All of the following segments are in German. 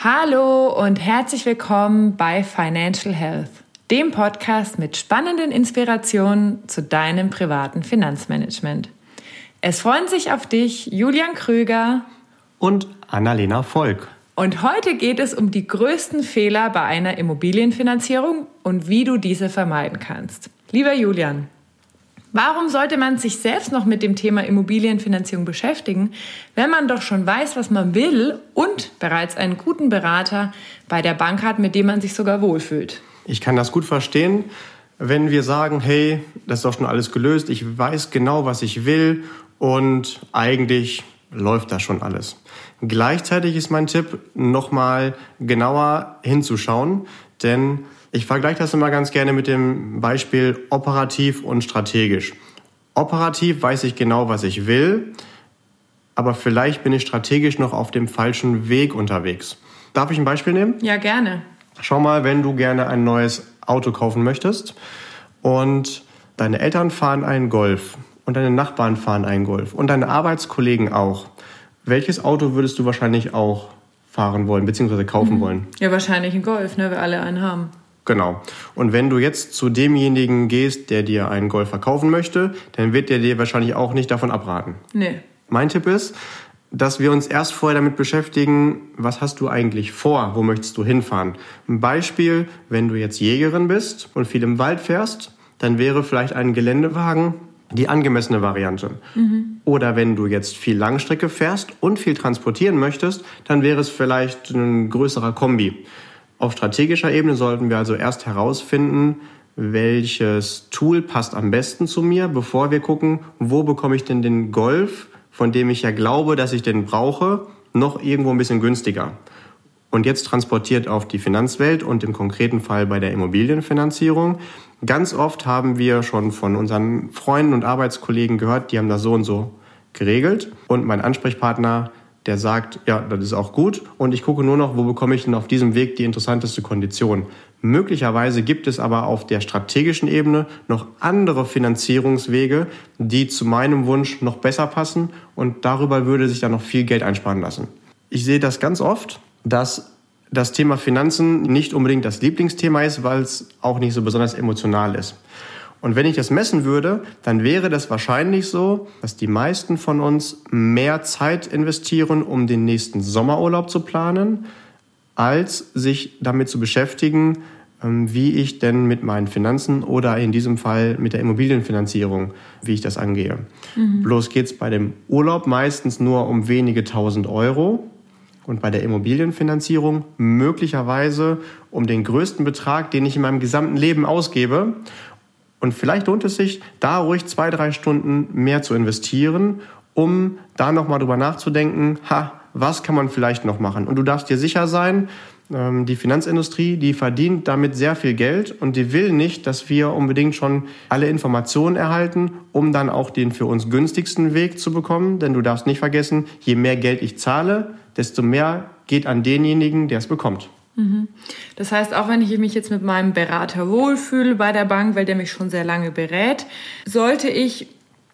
Hallo und herzlich willkommen bei Financial Health, dem Podcast mit spannenden Inspirationen zu deinem privaten Finanzmanagement. Es freuen sich auf dich Julian Krüger und Annalena Volk. Und heute geht es um die größten Fehler bei einer Immobilienfinanzierung und wie du diese vermeiden kannst. Lieber Julian, Warum sollte man sich selbst noch mit dem Thema Immobilienfinanzierung beschäftigen, wenn man doch schon weiß, was man will und bereits einen guten Berater bei der Bank hat, mit dem man sich sogar wohlfühlt? Ich kann das gut verstehen, wenn wir sagen, hey, das ist doch schon alles gelöst, ich weiß genau, was ich will und eigentlich läuft da schon alles. Gleichzeitig ist mein Tipp, nochmal genauer hinzuschauen, denn ich vergleiche das immer ganz gerne mit dem Beispiel operativ und strategisch. Operativ weiß ich genau, was ich will, aber vielleicht bin ich strategisch noch auf dem falschen Weg unterwegs. Darf ich ein Beispiel nehmen? Ja, gerne. Schau mal, wenn du gerne ein neues Auto kaufen möchtest und deine Eltern fahren einen Golf und deine Nachbarn fahren einen Golf und deine Arbeitskollegen auch. Welches Auto würdest du wahrscheinlich auch fahren wollen bzw. kaufen mhm. wollen? Ja, wahrscheinlich ein Golf, ne, wir alle einen haben. Genau. Und wenn du jetzt zu demjenigen gehst, der dir einen Golf verkaufen möchte, dann wird der dir wahrscheinlich auch nicht davon abraten. Nee. Mein Tipp ist, dass wir uns erst vorher damit beschäftigen, was hast du eigentlich vor, wo möchtest du hinfahren. Ein Beispiel, wenn du jetzt Jägerin bist und viel im Wald fährst, dann wäre vielleicht ein Geländewagen die angemessene Variante. Mhm. Oder wenn du jetzt viel Langstrecke fährst und viel transportieren möchtest, dann wäre es vielleicht ein größerer Kombi. Auf strategischer Ebene sollten wir also erst herausfinden, welches Tool passt am besten zu mir, bevor wir gucken, wo bekomme ich denn den Golf, von dem ich ja glaube, dass ich den brauche, noch irgendwo ein bisschen günstiger. Und jetzt transportiert auf die Finanzwelt und im konkreten Fall bei der Immobilienfinanzierung. Ganz oft haben wir schon von unseren Freunden und Arbeitskollegen gehört, die haben das so und so geregelt. Und mein Ansprechpartner der sagt, ja, das ist auch gut und ich gucke nur noch, wo bekomme ich denn auf diesem Weg die interessanteste Kondition. Möglicherweise gibt es aber auf der strategischen Ebene noch andere Finanzierungswege, die zu meinem Wunsch noch besser passen und darüber würde sich dann noch viel Geld einsparen lassen. Ich sehe das ganz oft, dass das Thema Finanzen nicht unbedingt das Lieblingsthema ist, weil es auch nicht so besonders emotional ist. Und wenn ich das messen würde, dann wäre das wahrscheinlich so, dass die meisten von uns mehr Zeit investieren, um den nächsten Sommerurlaub zu planen, als sich damit zu beschäftigen, ähm, wie ich denn mit meinen Finanzen oder in diesem Fall mit der Immobilienfinanzierung, wie ich das angehe. Mhm. Bloß geht es bei dem Urlaub meistens nur um wenige tausend Euro und bei der Immobilienfinanzierung möglicherweise um den größten Betrag, den ich in meinem gesamten Leben ausgebe. Und vielleicht lohnt es sich, da ruhig zwei, drei Stunden mehr zu investieren, um da nochmal drüber nachzudenken, ha, was kann man vielleicht noch machen? Und du darfst dir sicher sein, ähm, die Finanzindustrie, die verdient damit sehr viel Geld und die will nicht, dass wir unbedingt schon alle Informationen erhalten, um dann auch den für uns günstigsten Weg zu bekommen. Denn du darfst nicht vergessen, je mehr Geld ich zahle, desto mehr geht an denjenigen, der es bekommt. Mhm. Das heißt, auch wenn ich mich jetzt mit meinem Berater wohlfühle bei der Bank, weil der mich schon sehr lange berät, sollte ich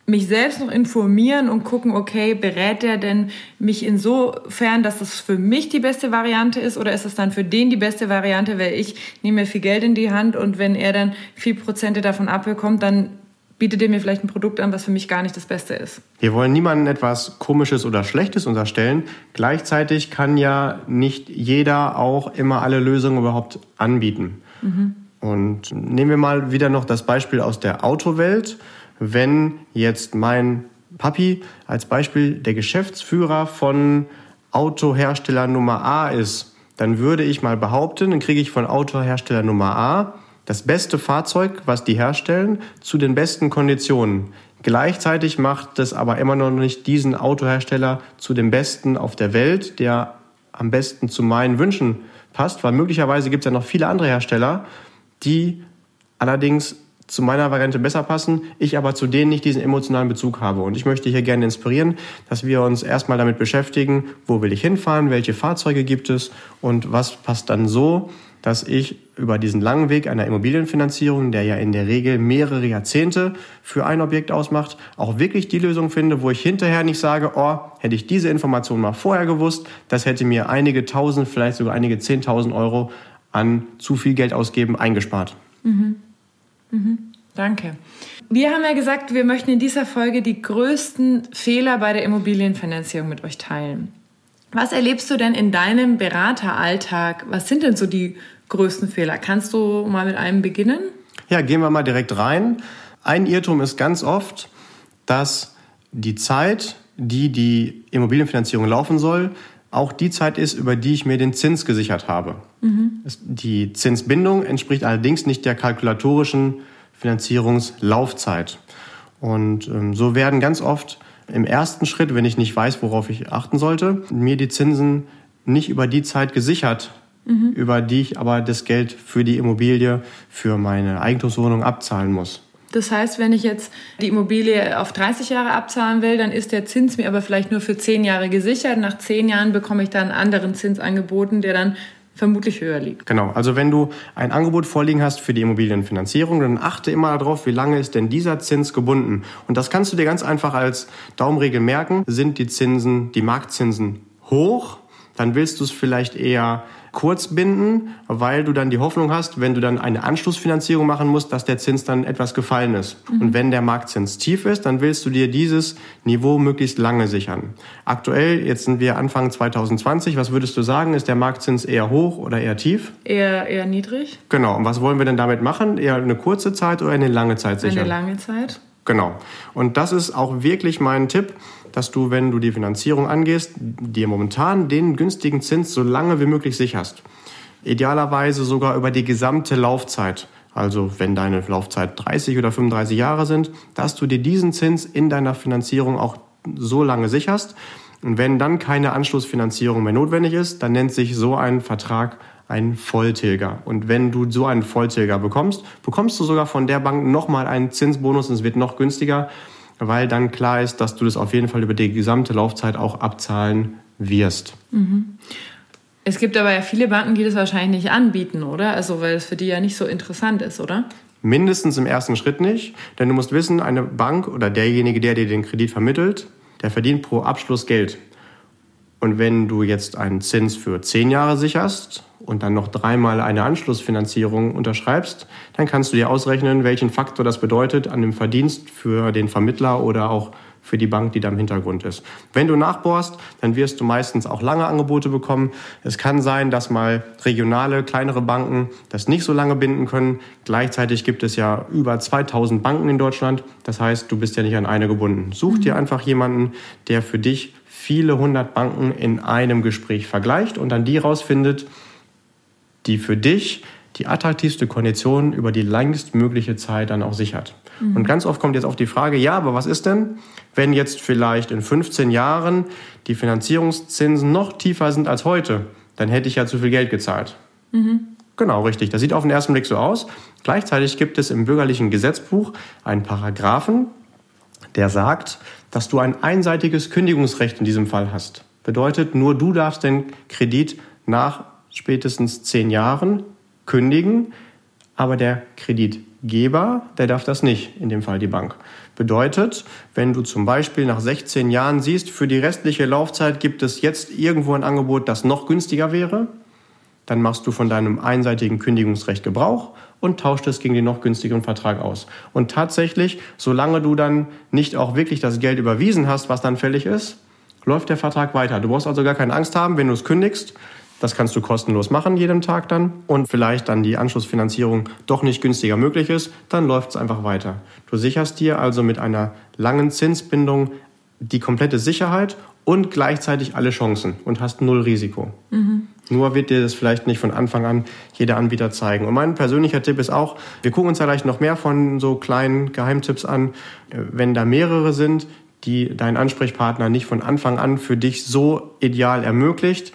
mich selbst noch informieren und gucken, okay, berät der denn mich insofern, dass das für mich die beste Variante ist oder ist es dann für den die beste Variante, weil ich nehme mir viel Geld in die Hand und wenn er dann viel Prozente davon abbekommt, dann bietet er mir vielleicht ein Produkt an, was für mich gar nicht das Beste ist. Wir wollen niemandem etwas Komisches oder Schlechtes unterstellen. Gleichzeitig kann ja nicht jeder auch immer alle Lösungen überhaupt anbieten. Mhm. Und nehmen wir mal wieder noch das Beispiel aus der Autowelt. Wenn jetzt mein Papi als Beispiel der Geschäftsführer von Autohersteller Nummer A ist, dann würde ich mal behaupten, dann kriege ich von Autohersteller Nummer A das beste Fahrzeug, was die herstellen, zu den besten Konditionen. Gleichzeitig macht es aber immer noch nicht diesen Autohersteller zu dem besten auf der Welt, der am besten zu meinen Wünschen passt, weil möglicherweise gibt es ja noch viele andere Hersteller, die allerdings zu meiner Variante besser passen, ich aber zu denen nicht diesen emotionalen Bezug habe. Und ich möchte hier gerne inspirieren, dass wir uns erstmal damit beschäftigen, wo will ich hinfahren, welche Fahrzeuge gibt es und was passt dann so, dass ich über diesen langen Weg einer Immobilienfinanzierung, der ja in der Regel mehrere Jahrzehnte für ein Objekt ausmacht, auch wirklich die Lösung finde, wo ich hinterher nicht sage, oh, hätte ich diese Information mal vorher gewusst, das hätte mir einige tausend, vielleicht sogar einige zehntausend Euro an zu viel Geld ausgeben eingespart. Mhm. Mhm. Danke. Wir haben ja gesagt, wir möchten in dieser Folge die größten Fehler bei der Immobilienfinanzierung mit euch teilen. Was erlebst du denn in deinem Berateralltag? Was sind denn so die größten Fehler? Kannst du mal mit einem beginnen? Ja, gehen wir mal direkt rein. Ein Irrtum ist ganz oft, dass die Zeit, die die Immobilienfinanzierung laufen soll, auch die Zeit ist, über die ich mir den Zins gesichert habe. Mhm. Die Zinsbindung entspricht allerdings nicht der kalkulatorischen Finanzierungslaufzeit. Und ähm, so werden ganz oft im ersten Schritt, wenn ich nicht weiß, worauf ich achten sollte, mir die Zinsen nicht über die Zeit gesichert, mhm. über die ich aber das Geld für die Immobilie, für meine Eigentumswohnung abzahlen muss. Das heißt, wenn ich jetzt die Immobilie auf 30 Jahre abzahlen will, dann ist der Zins mir aber vielleicht nur für 10 Jahre gesichert. Nach 10 Jahren bekomme ich dann einen anderen Zins angeboten, der dann vermutlich höher liegt. Genau, also wenn du ein Angebot vorliegen hast für die Immobilienfinanzierung, dann achte immer darauf, wie lange ist denn dieser Zins gebunden. Und das kannst du dir ganz einfach als Daumenregel merken. Sind die Zinsen, die Marktzinsen hoch, dann willst du es vielleicht eher kurz binden, weil du dann die Hoffnung hast, wenn du dann eine Anschlussfinanzierung machen musst, dass der Zins dann etwas gefallen ist. Mhm. Und wenn der Marktzins tief ist, dann willst du dir dieses Niveau möglichst lange sichern. Aktuell, jetzt sind wir Anfang 2020, was würdest du sagen, ist der Marktzins eher hoch oder eher tief? Eher, eher niedrig. Genau. Und was wollen wir denn damit machen? Eher eine kurze Zeit oder eine lange Zeit sichern? Eine lange Zeit. Genau. Und das ist auch wirklich mein Tipp dass du, wenn du die Finanzierung angehst, dir momentan den günstigen Zins so lange wie möglich sicherst. Idealerweise sogar über die gesamte Laufzeit. Also wenn deine Laufzeit 30 oder 35 Jahre sind, dass du dir diesen Zins in deiner Finanzierung auch so lange sicherst. Und wenn dann keine Anschlussfinanzierung mehr notwendig ist, dann nennt sich so ein Vertrag ein Volltilger. Und wenn du so einen Volltilger bekommst, bekommst du sogar von der Bank nochmal einen Zinsbonus und es wird noch günstiger weil dann klar ist, dass du das auf jeden Fall über die gesamte Laufzeit auch abzahlen wirst. Mhm. Es gibt aber ja viele Banken, die das wahrscheinlich nicht anbieten, oder? Also, weil es für die ja nicht so interessant ist, oder? Mindestens im ersten Schritt nicht, denn du musst wissen, eine Bank oder derjenige, der dir den Kredit vermittelt, der verdient pro Abschluss Geld. Und wenn du jetzt einen Zins für zehn Jahre sicherst und dann noch dreimal eine Anschlussfinanzierung unterschreibst, dann kannst du dir ausrechnen, welchen Faktor das bedeutet an dem Verdienst für den Vermittler oder auch für die Bank, die da im Hintergrund ist. Wenn du nachbohrst, dann wirst du meistens auch lange Angebote bekommen. Es kann sein, dass mal regionale, kleinere Banken das nicht so lange binden können. Gleichzeitig gibt es ja über 2000 Banken in Deutschland. Das heißt, du bist ja nicht an eine gebunden. Such dir mhm. einfach jemanden, der für dich viele hundert Banken in einem Gespräch vergleicht und dann die rausfindet, die für dich die attraktivste Kondition über die längstmögliche Zeit dann auch sichert. Mhm. Und ganz oft kommt jetzt auch die Frage, ja, aber was ist denn, wenn jetzt vielleicht in 15 Jahren die Finanzierungszinsen noch tiefer sind als heute? Dann hätte ich ja zu viel Geld gezahlt. Mhm. Genau, richtig. Das sieht auf den ersten Blick so aus. Gleichzeitig gibt es im bürgerlichen Gesetzbuch einen Paragraphen, der sagt, dass du ein einseitiges Kündigungsrecht in diesem Fall hast. Bedeutet, nur du darfst den Kredit nach spätestens zehn Jahren kündigen, aber der Kreditgeber, der darf das nicht, in dem Fall die Bank. Bedeutet, wenn du zum Beispiel nach 16 Jahren siehst, für die restliche Laufzeit gibt es jetzt irgendwo ein Angebot, das noch günstiger wäre, dann machst du von deinem einseitigen Kündigungsrecht Gebrauch und tauscht es gegen den noch günstigeren Vertrag aus. Und tatsächlich, solange du dann nicht auch wirklich das Geld überwiesen hast, was dann fällig ist, läuft der Vertrag weiter. Du brauchst also gar keine Angst haben, wenn du es kündigst. Das kannst du kostenlos machen jeden Tag dann und vielleicht dann die Anschlussfinanzierung doch nicht günstiger möglich ist, dann läuft es einfach weiter. Du sicherst dir also mit einer langen Zinsbindung die komplette Sicherheit und gleichzeitig alle Chancen und hast null Risiko. Mhm. Nur wird dir das vielleicht nicht von Anfang an jeder Anbieter zeigen. Und mein persönlicher Tipp ist auch, wir gucken uns ja gleich noch mehr von so kleinen Geheimtipps an. Wenn da mehrere sind, die dein Ansprechpartner nicht von Anfang an für dich so ideal ermöglicht,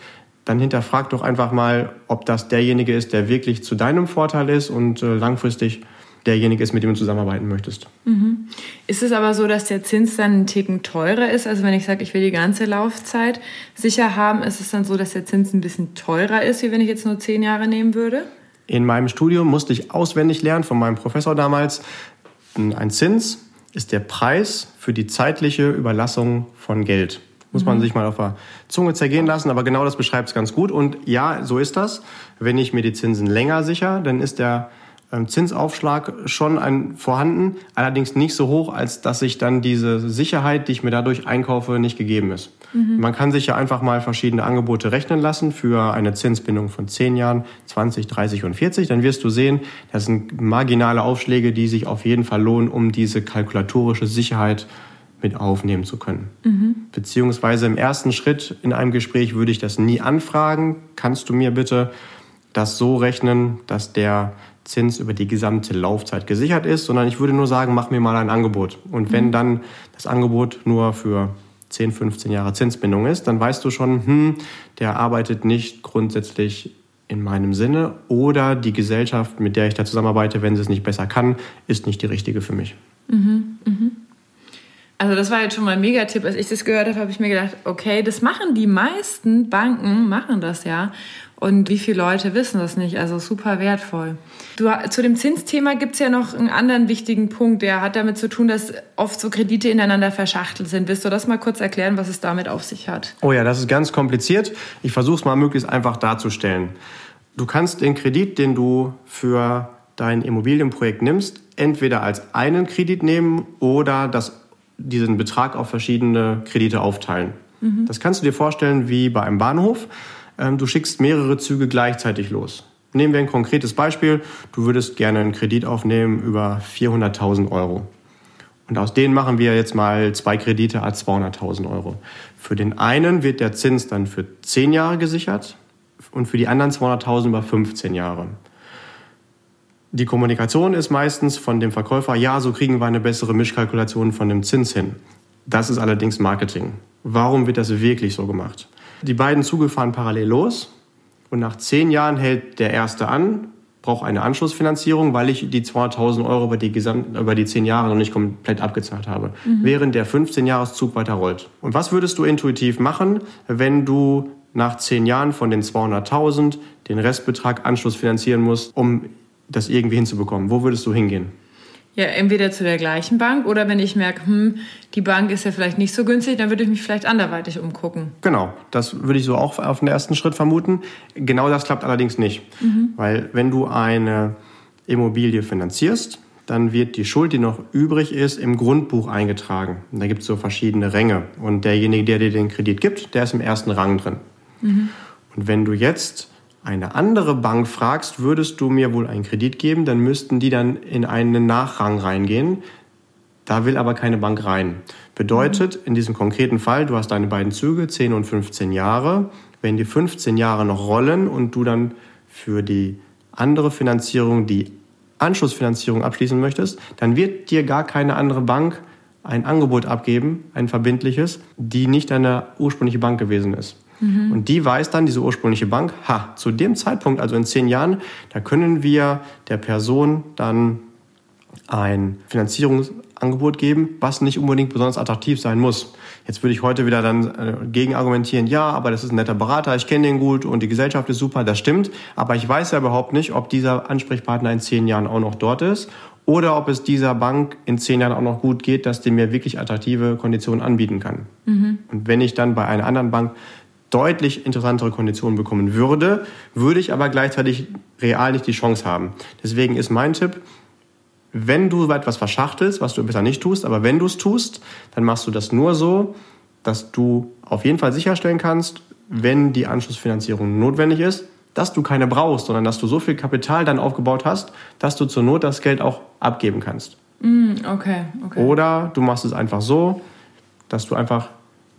dann hinterfrag doch einfach mal, ob das derjenige ist, der wirklich zu deinem Vorteil ist und äh, langfristig derjenige ist, mit dem du zusammenarbeiten möchtest. Mhm. Ist es aber so, dass der Zins dann einen Ticken teurer ist? Also wenn ich sage, ich will die ganze Laufzeit sicher haben, ist es dann so, dass der Zins ein bisschen teurer ist, wie wenn ich jetzt nur zehn Jahre nehmen würde? In meinem Studium musste ich auswendig lernen von meinem Professor damals, ein Zins ist der Preis für die zeitliche Überlassung von Geld. Muss man mhm. sich mal auf der Zunge zergehen lassen, aber genau das beschreibt es ganz gut. Und ja, so ist das. Wenn ich mir die Zinsen länger sichere, dann ist der ähm, Zinsaufschlag schon ein, vorhanden, allerdings nicht so hoch, als dass ich dann diese Sicherheit, die ich mir dadurch einkaufe, nicht gegeben ist. Mhm. Man kann sich ja einfach mal verschiedene Angebote rechnen lassen für eine Zinsbindung von 10 Jahren, 20, 30 und 40. Dann wirst du sehen, das sind marginale Aufschläge, die sich auf jeden Fall lohnen, um diese kalkulatorische Sicherheit mit aufnehmen zu können. Mhm. Beziehungsweise im ersten Schritt in einem Gespräch würde ich das nie anfragen. Kannst du mir bitte das so rechnen, dass der Zins über die gesamte Laufzeit gesichert ist, sondern ich würde nur sagen, mach mir mal ein Angebot. Und wenn mhm. dann das Angebot nur für 10, 15 Jahre Zinsbindung ist, dann weißt du schon, hm, der arbeitet nicht grundsätzlich in meinem Sinne oder die Gesellschaft, mit der ich da zusammenarbeite, wenn sie es nicht besser kann, ist nicht die richtige für mich. Mhm, mhm. Also das war jetzt schon mal ein Megatipp. Als ich das gehört habe, habe ich mir gedacht, okay, das machen die meisten Banken, machen das ja. Und wie viele Leute wissen das nicht? Also super wertvoll. Du, zu dem Zinsthema gibt es ja noch einen anderen wichtigen Punkt, der hat damit zu tun, dass oft so Kredite ineinander verschachtelt sind. Willst du das mal kurz erklären, was es damit auf sich hat? Oh ja, das ist ganz kompliziert. Ich versuche es mal möglichst einfach darzustellen. Du kannst den Kredit, den du für dein Immobilienprojekt nimmst, entweder als einen Kredit nehmen oder das, diesen Betrag auf verschiedene Kredite aufteilen. Mhm. Das kannst du dir vorstellen wie bei einem Bahnhof. Ähm, du schickst mehrere Züge gleichzeitig los. Nehmen wir ein konkretes Beispiel. Du würdest gerne einen Kredit aufnehmen über 400.000 Euro. Und aus denen machen wir jetzt mal zwei Kredite als 200.000 Euro. Für den einen wird der Zins dann für 10 Jahre gesichert und für die anderen 200.000 über 15 Jahre. Die Kommunikation ist meistens von dem Verkäufer, ja, so kriegen wir eine bessere Mischkalkulation von dem Zins hin. Das ist allerdings Marketing. Warum wird das wirklich so gemacht? Die beiden Züge fahren parallel los und nach zehn Jahren hält der erste an, braucht eine Anschlussfinanzierung, weil ich die 200.000 Euro über die, Gesamt, über die zehn Jahre noch nicht komplett abgezahlt habe, mhm. während der 15-Jahreszug weiter rollt. Und was würdest du intuitiv machen, wenn du nach zehn Jahren von den 200.000 den Restbetrag Anschluss finanzieren musst, um das irgendwie hinzubekommen? Wo würdest du hingehen? Ja, entweder zu der gleichen Bank oder wenn ich merke, hm, die Bank ist ja vielleicht nicht so günstig, dann würde ich mich vielleicht anderweitig umgucken. Genau, das würde ich so auch auf den ersten Schritt vermuten. Genau das klappt allerdings nicht. Mhm. Weil wenn du eine Immobilie finanzierst, dann wird die Schuld, die noch übrig ist, im Grundbuch eingetragen. Und da gibt es so verschiedene Ränge. Und derjenige, der dir den Kredit gibt, der ist im ersten Rang drin. Mhm. Und wenn du jetzt eine andere Bank fragst, würdest du mir wohl einen Kredit geben, dann müssten die dann in einen Nachrang reingehen. Da will aber keine Bank rein. Bedeutet, in diesem konkreten Fall, du hast deine beiden Züge, 10 und 15 Jahre. Wenn die 15 Jahre noch rollen und du dann für die andere Finanzierung die Anschlussfinanzierung abschließen möchtest, dann wird dir gar keine andere Bank ein Angebot abgeben, ein verbindliches, die nicht deine ursprüngliche Bank gewesen ist. Mhm. Und die weiß dann, diese ursprüngliche Bank, ha, zu dem Zeitpunkt, also in zehn Jahren, da können wir der Person dann ein Finanzierungsangebot geben, was nicht unbedingt besonders attraktiv sein muss. Jetzt würde ich heute wieder dann äh, gegen argumentieren, ja, aber das ist ein netter Berater, ich kenne den gut und die Gesellschaft ist super, das stimmt. Aber ich weiß ja überhaupt nicht, ob dieser Ansprechpartner in zehn Jahren auch noch dort ist oder ob es dieser Bank in zehn Jahren auch noch gut geht, dass die mir wirklich attraktive Konditionen anbieten kann. Mhm. Und wenn ich dann bei einer anderen Bank deutlich interessantere Konditionen bekommen würde, würde ich aber gleichzeitig real nicht die Chance haben. Deswegen ist mein Tipp, wenn du etwas verschachtelst, was du besser nicht tust, aber wenn du es tust, dann machst du das nur so, dass du auf jeden Fall sicherstellen kannst, wenn die Anschlussfinanzierung notwendig ist, dass du keine brauchst, sondern dass du so viel Kapital dann aufgebaut hast, dass du zur Not das Geld auch abgeben kannst. Mm, okay, okay. Oder du machst es einfach so, dass du einfach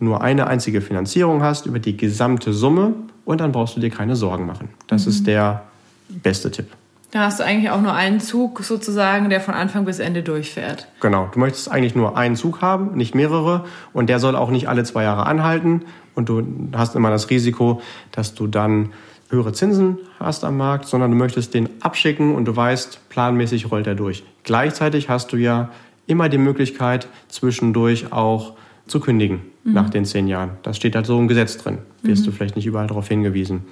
nur eine einzige Finanzierung hast über die gesamte Summe und dann brauchst du dir keine Sorgen machen. Das mhm. ist der beste Tipp. Da hast du eigentlich auch nur einen Zug sozusagen, der von Anfang bis Ende durchfährt. Genau, du möchtest eigentlich nur einen Zug haben, nicht mehrere. Und der soll auch nicht alle zwei Jahre anhalten. Und du hast immer das Risiko, dass du dann höhere Zinsen hast am Markt, sondern du möchtest den abschicken und du weißt, planmäßig rollt er durch. Gleichzeitig hast du ja immer die Möglichkeit, zwischendurch auch zu kündigen mhm. nach den zehn Jahren. Das steht halt so im Gesetz drin. Wirst mhm. du vielleicht nicht überall darauf hingewiesen.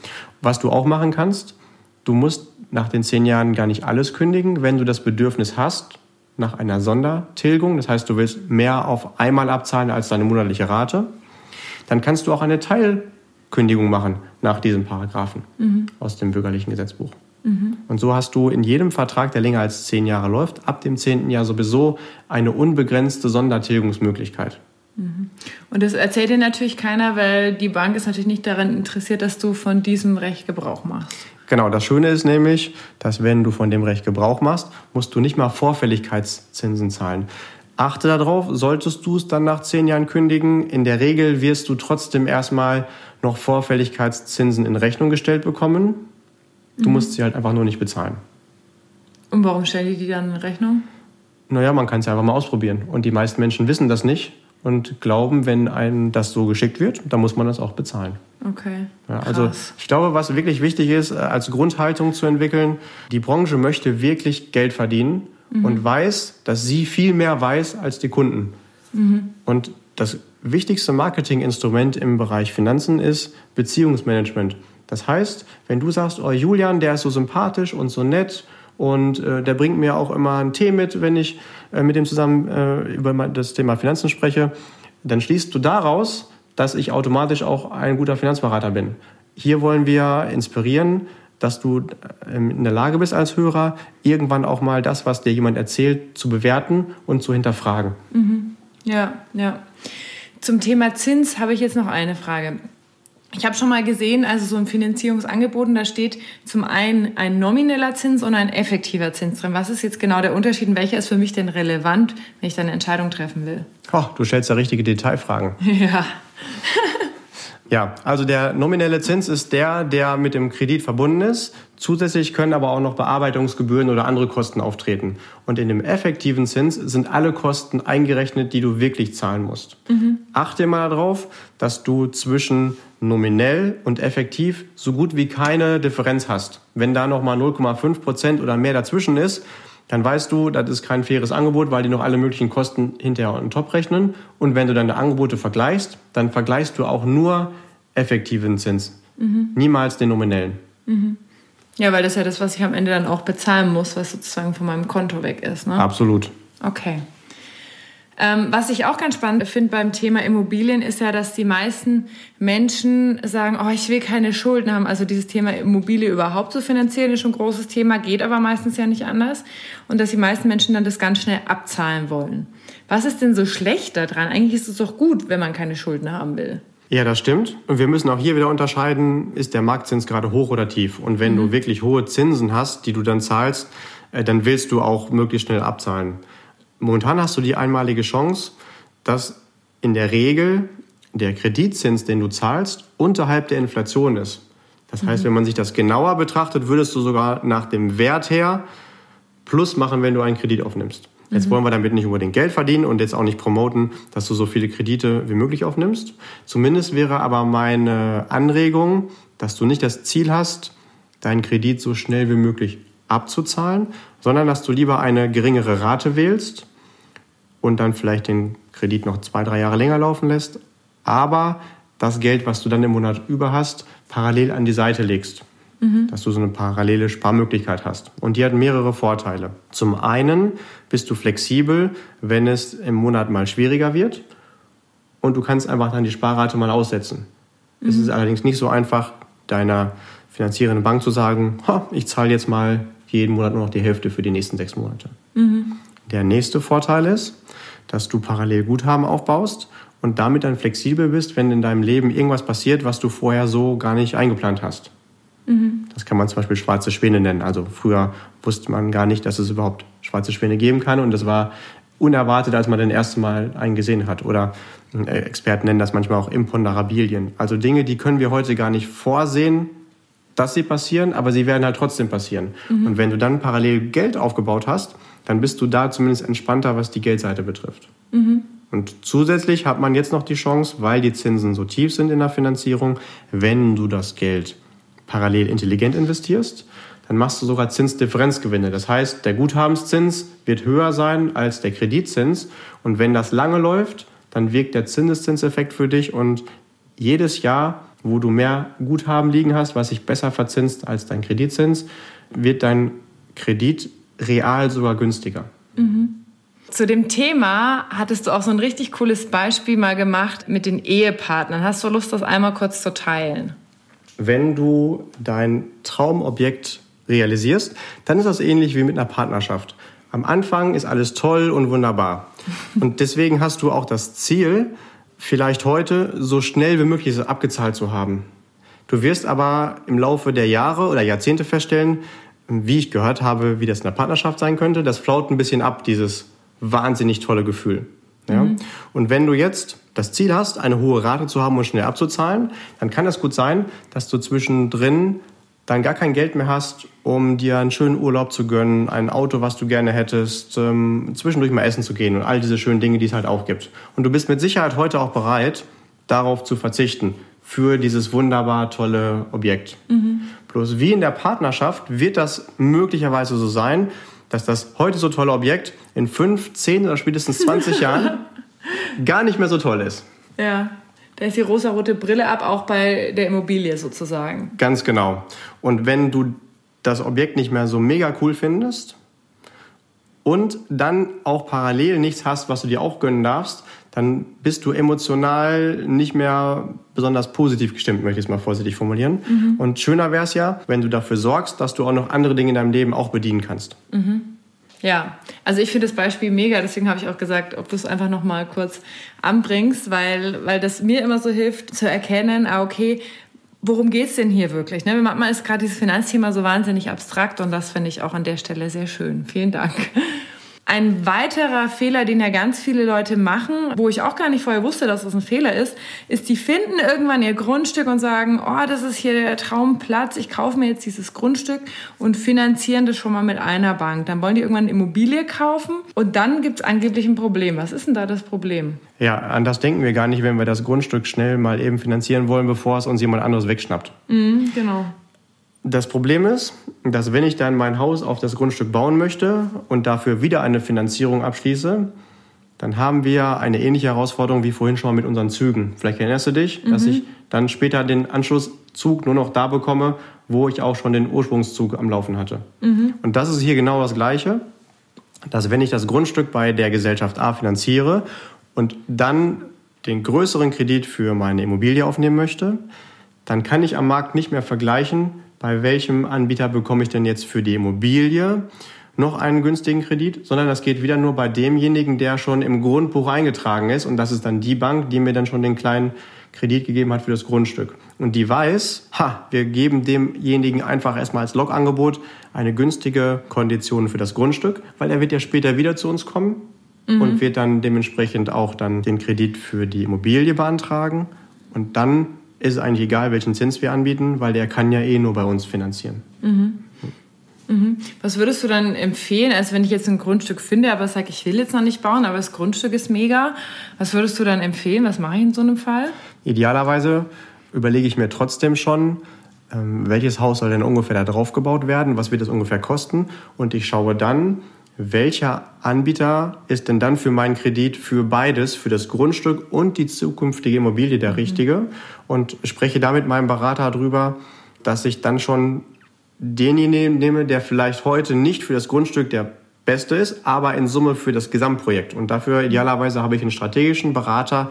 Was du auch machen kannst, du musst nach den zehn Jahren gar nicht alles kündigen. Wenn du das Bedürfnis hast, nach einer Sondertilgung, das heißt, du willst mehr auf einmal abzahlen als deine monatliche Rate, dann kannst du auch eine Teilkündigung machen nach diesem Paragraphen mhm. aus dem bürgerlichen Gesetzbuch. Mhm. Und so hast du in jedem Vertrag, der länger als zehn Jahre läuft, ab dem zehnten Jahr sowieso eine unbegrenzte Sondertilgungsmöglichkeit. Mhm. Und das erzählt dir natürlich keiner, weil die Bank ist natürlich nicht daran interessiert, dass du von diesem Recht Gebrauch machst. Genau, das Schöne ist nämlich, dass wenn du von dem Recht Gebrauch machst, musst du nicht mal Vorfälligkeitszinsen zahlen. Achte darauf, solltest du es dann nach zehn Jahren kündigen, in der Regel wirst du trotzdem erstmal noch Vorfälligkeitszinsen in Rechnung gestellt bekommen. Du mhm. musst sie halt einfach nur nicht bezahlen. Und warum stellen die die dann in Rechnung? Naja, man kann es ja einfach mal ausprobieren. Und die meisten Menschen wissen das nicht und glauben, wenn einem das so geschickt wird, dann muss man das auch bezahlen. Okay. Ja, also ich glaube, was wirklich wichtig ist, äh, als Grundhaltung zu entwickeln, die Branche möchte wirklich Geld verdienen mhm. und weiß, dass sie viel mehr weiß als die Kunden. Mhm. Und das wichtigste Marketinginstrument im Bereich Finanzen ist Beziehungsmanagement. Das heißt, wenn du sagst, oh Julian, der ist so sympathisch und so nett und äh, der bringt mir auch immer einen Tee mit, wenn ich äh, mit dem zusammen äh, über das Thema Finanzen spreche, dann schließt du daraus, dass ich automatisch auch ein guter Finanzberater bin. Hier wollen wir inspirieren, dass du ähm, in der Lage bist als Hörer, irgendwann auch mal das, was dir jemand erzählt, zu bewerten und zu hinterfragen. Mhm. Ja, ja. Zum Thema Zins habe ich jetzt noch eine Frage. Ich habe schon mal gesehen, also so ein Finanzierungsangebot, da steht zum einen ein nomineller Zins und ein effektiver Zins drin. Was ist jetzt genau der Unterschied und welcher ist für mich denn relevant, wenn ich dann eine Entscheidung treffen will? Oh, du stellst ja richtige Detailfragen. Ja. Ja, also der nominelle Zins ist der, der mit dem Kredit verbunden ist. Zusätzlich können aber auch noch Bearbeitungsgebühren oder andere Kosten auftreten. Und in dem effektiven Zins sind alle Kosten eingerechnet, die du wirklich zahlen musst. Mhm. Achte mal darauf, dass du zwischen nominell und effektiv so gut wie keine Differenz hast. Wenn da noch mal 0,5 Prozent oder mehr dazwischen ist, dann weißt du, das ist kein faires Angebot, weil die noch alle möglichen Kosten hinterher on top rechnen. Und wenn du deine Angebote vergleichst, dann vergleichst du auch nur effektiven Zins, mhm. niemals den nominellen. Mhm. Ja, weil das ist ja das, was ich am Ende dann auch bezahlen muss, was sozusagen von meinem Konto weg ist. Ne? Absolut. Okay. Ähm, was ich auch ganz spannend finde beim Thema Immobilien ist ja, dass die meisten Menschen sagen, oh, ich will keine Schulden haben. Also dieses Thema Immobilie überhaupt zu finanzieren ist schon ein großes Thema, geht aber meistens ja nicht anders. Und dass die meisten Menschen dann das ganz schnell abzahlen wollen. Was ist denn so schlecht daran? Eigentlich ist es doch gut, wenn man keine Schulden haben will. Ja, das stimmt. Und wir müssen auch hier wieder unterscheiden, ist der Marktzins gerade hoch oder tief. Und wenn mhm. du wirklich hohe Zinsen hast, die du dann zahlst, äh, dann willst du auch möglichst schnell abzahlen. Momentan hast du die einmalige Chance, dass in der Regel der Kreditzins, den du zahlst, unterhalb der Inflation ist. Das heißt, mhm. wenn man sich das genauer betrachtet, würdest du sogar nach dem Wert her Plus machen, wenn du einen Kredit aufnimmst. Jetzt mhm. wollen wir damit nicht unbedingt Geld verdienen und jetzt auch nicht promoten, dass du so viele Kredite wie möglich aufnimmst. Zumindest wäre aber meine Anregung, dass du nicht das Ziel hast, deinen Kredit so schnell wie möglich abzuzahlen, sondern dass du lieber eine geringere Rate wählst und dann vielleicht den Kredit noch zwei, drei Jahre länger laufen lässt, aber das Geld, was du dann im Monat über hast, parallel an die Seite legst. Mhm. Dass du so eine parallele Sparmöglichkeit hast. Und die hat mehrere Vorteile. Zum einen bist du flexibel, wenn es im Monat mal schwieriger wird. Und du kannst einfach dann die Sparrate mal aussetzen. Mhm. Es ist allerdings nicht so einfach, deiner finanzierenden Bank zu sagen, ich zahle jetzt mal jeden Monat nur noch die Hälfte für die nächsten sechs Monate. Mhm. Der nächste Vorteil ist, dass du parallel Guthaben aufbaust und damit dann flexibel bist, wenn in deinem Leben irgendwas passiert, was du vorher so gar nicht eingeplant hast. Mhm. Das kann man zum Beispiel schwarze Schwäne nennen. Also früher wusste man gar nicht, dass es überhaupt schwarze Schwäne geben kann und das war unerwartet, als man das erste Mal einen gesehen hat. Oder äh, Experten nennen das manchmal auch Imponderabilien. Also Dinge, die können wir heute gar nicht vorsehen, dass sie passieren, aber sie werden halt trotzdem passieren. Mhm. Und wenn du dann parallel Geld aufgebaut hast, dann bist du da zumindest entspannter, was die Geldseite betrifft. Mhm. Und zusätzlich hat man jetzt noch die Chance, weil die Zinsen so tief sind in der Finanzierung, wenn du das Geld parallel intelligent investierst, dann machst du sogar Zinsdifferenzgewinne. Das heißt, der Guthabenszins wird höher sein als der Kreditzins. Und wenn das lange läuft, dann wirkt der Zinseszinseffekt für dich und jedes Jahr wo du mehr Guthaben liegen hast, was sich besser verzinst als dein Kreditzins, wird dein Kredit real sogar günstiger. Mhm. Zu dem Thema hattest du auch so ein richtig cooles Beispiel mal gemacht mit den Ehepartnern. Hast du Lust, das einmal kurz zu teilen? Wenn du dein Traumobjekt realisierst, dann ist das ähnlich wie mit einer Partnerschaft. Am Anfang ist alles toll und wunderbar. Und deswegen hast du auch das Ziel, vielleicht heute so schnell wie möglich abgezahlt zu haben. Du wirst aber im Laufe der Jahre oder Jahrzehnte feststellen, wie ich gehört habe, wie das in der Partnerschaft sein könnte, das flaut ein bisschen ab, dieses wahnsinnig tolle Gefühl. Ja? Mhm. Und wenn du jetzt das Ziel hast, eine hohe Rate zu haben und schnell abzuzahlen, dann kann es gut sein, dass du zwischendrin dann gar kein Geld mehr hast, um dir einen schönen Urlaub zu gönnen, ein Auto, was du gerne hättest, ähm, zwischendurch mal essen zu gehen und all diese schönen Dinge, die es halt auch gibt. Und du bist mit Sicherheit heute auch bereit, darauf zu verzichten für dieses wunderbar tolle Objekt. Mhm. Bloß wie in der Partnerschaft wird das möglicherweise so sein, dass das heute so tolle Objekt in fünf, zehn oder spätestens 20 Jahren gar nicht mehr so toll ist. Ja. Da ist die rosa-rote Brille ab, auch bei der Immobilie sozusagen. Ganz genau. Und wenn du das Objekt nicht mehr so mega cool findest und dann auch parallel nichts hast, was du dir auch gönnen darfst, dann bist du emotional nicht mehr besonders positiv gestimmt, möchte ich es mal vorsichtig formulieren. Mhm. Und schöner wäre es ja, wenn du dafür sorgst, dass du auch noch andere Dinge in deinem Leben auch bedienen kannst. Mhm. Ja, also ich finde das Beispiel mega, deswegen habe ich auch gesagt, ob du es einfach noch mal kurz anbringst, weil, weil das mir immer so hilft zu erkennen, ah, okay, worum geht es denn hier wirklich? Ne? Manchmal ist gerade dieses Finanzthema so wahnsinnig abstrakt und das finde ich auch an der Stelle sehr schön. Vielen Dank. Ein weiterer Fehler, den ja ganz viele Leute machen, wo ich auch gar nicht vorher wusste, dass das ein Fehler ist, ist, die finden irgendwann ihr Grundstück und sagen, oh, das ist hier der Traumplatz, ich kaufe mir jetzt dieses Grundstück und finanzieren das schon mal mit einer Bank. Dann wollen die irgendwann eine Immobilie kaufen und dann gibt es angeblich ein Problem. Was ist denn da das Problem? Ja, an das denken wir gar nicht, wenn wir das Grundstück schnell mal eben finanzieren wollen, bevor es uns jemand anderes wegschnappt. Mhm, genau. Das Problem ist, dass wenn ich dann mein Haus auf das Grundstück bauen möchte und dafür wieder eine Finanzierung abschließe, dann haben wir eine ähnliche Herausforderung wie vorhin schon mal mit unseren Zügen. Vielleicht erinnerst du dich, mhm. dass ich dann später den Anschlusszug nur noch da bekomme, wo ich auch schon den Ursprungszug am Laufen hatte. Mhm. Und das ist hier genau das Gleiche, dass wenn ich das Grundstück bei der Gesellschaft A finanziere und dann den größeren Kredit für meine Immobilie aufnehmen möchte, dann kann ich am Markt nicht mehr vergleichen, bei welchem Anbieter bekomme ich denn jetzt für die Immobilie noch einen günstigen Kredit, sondern das geht wieder nur bei demjenigen, der schon im Grundbuch eingetragen ist und das ist dann die Bank, die mir dann schon den kleinen Kredit gegeben hat für das Grundstück. Und die weiß, ha, wir geben demjenigen einfach erstmal als Logangebot eine günstige Kondition für das Grundstück, weil er wird ja später wieder zu uns kommen mhm. und wird dann dementsprechend auch dann den Kredit für die Immobilie beantragen und dann ist es eigentlich egal, welchen Zins wir anbieten, weil der kann ja eh nur bei uns finanzieren. Mhm. Mhm. Was würdest du dann empfehlen, als wenn ich jetzt ein Grundstück finde, aber sage, ich will jetzt noch nicht bauen, aber das Grundstück ist mega. Was würdest du dann empfehlen? Was mache ich in so einem Fall? Idealerweise überlege ich mir trotzdem schon, ähm, welches Haus soll denn ungefähr da drauf gebaut werden, was wird das ungefähr kosten und ich schaue dann, welcher Anbieter ist denn dann für meinen Kredit für beides, für das Grundstück und die zukünftige Immobilie der mhm. richtige und spreche da mit meinem Berater darüber, dass ich dann schon denjenigen nehme, der vielleicht heute nicht für das Grundstück der beste ist, aber in Summe für das Gesamtprojekt. Und dafür idealerweise habe ich einen strategischen Berater,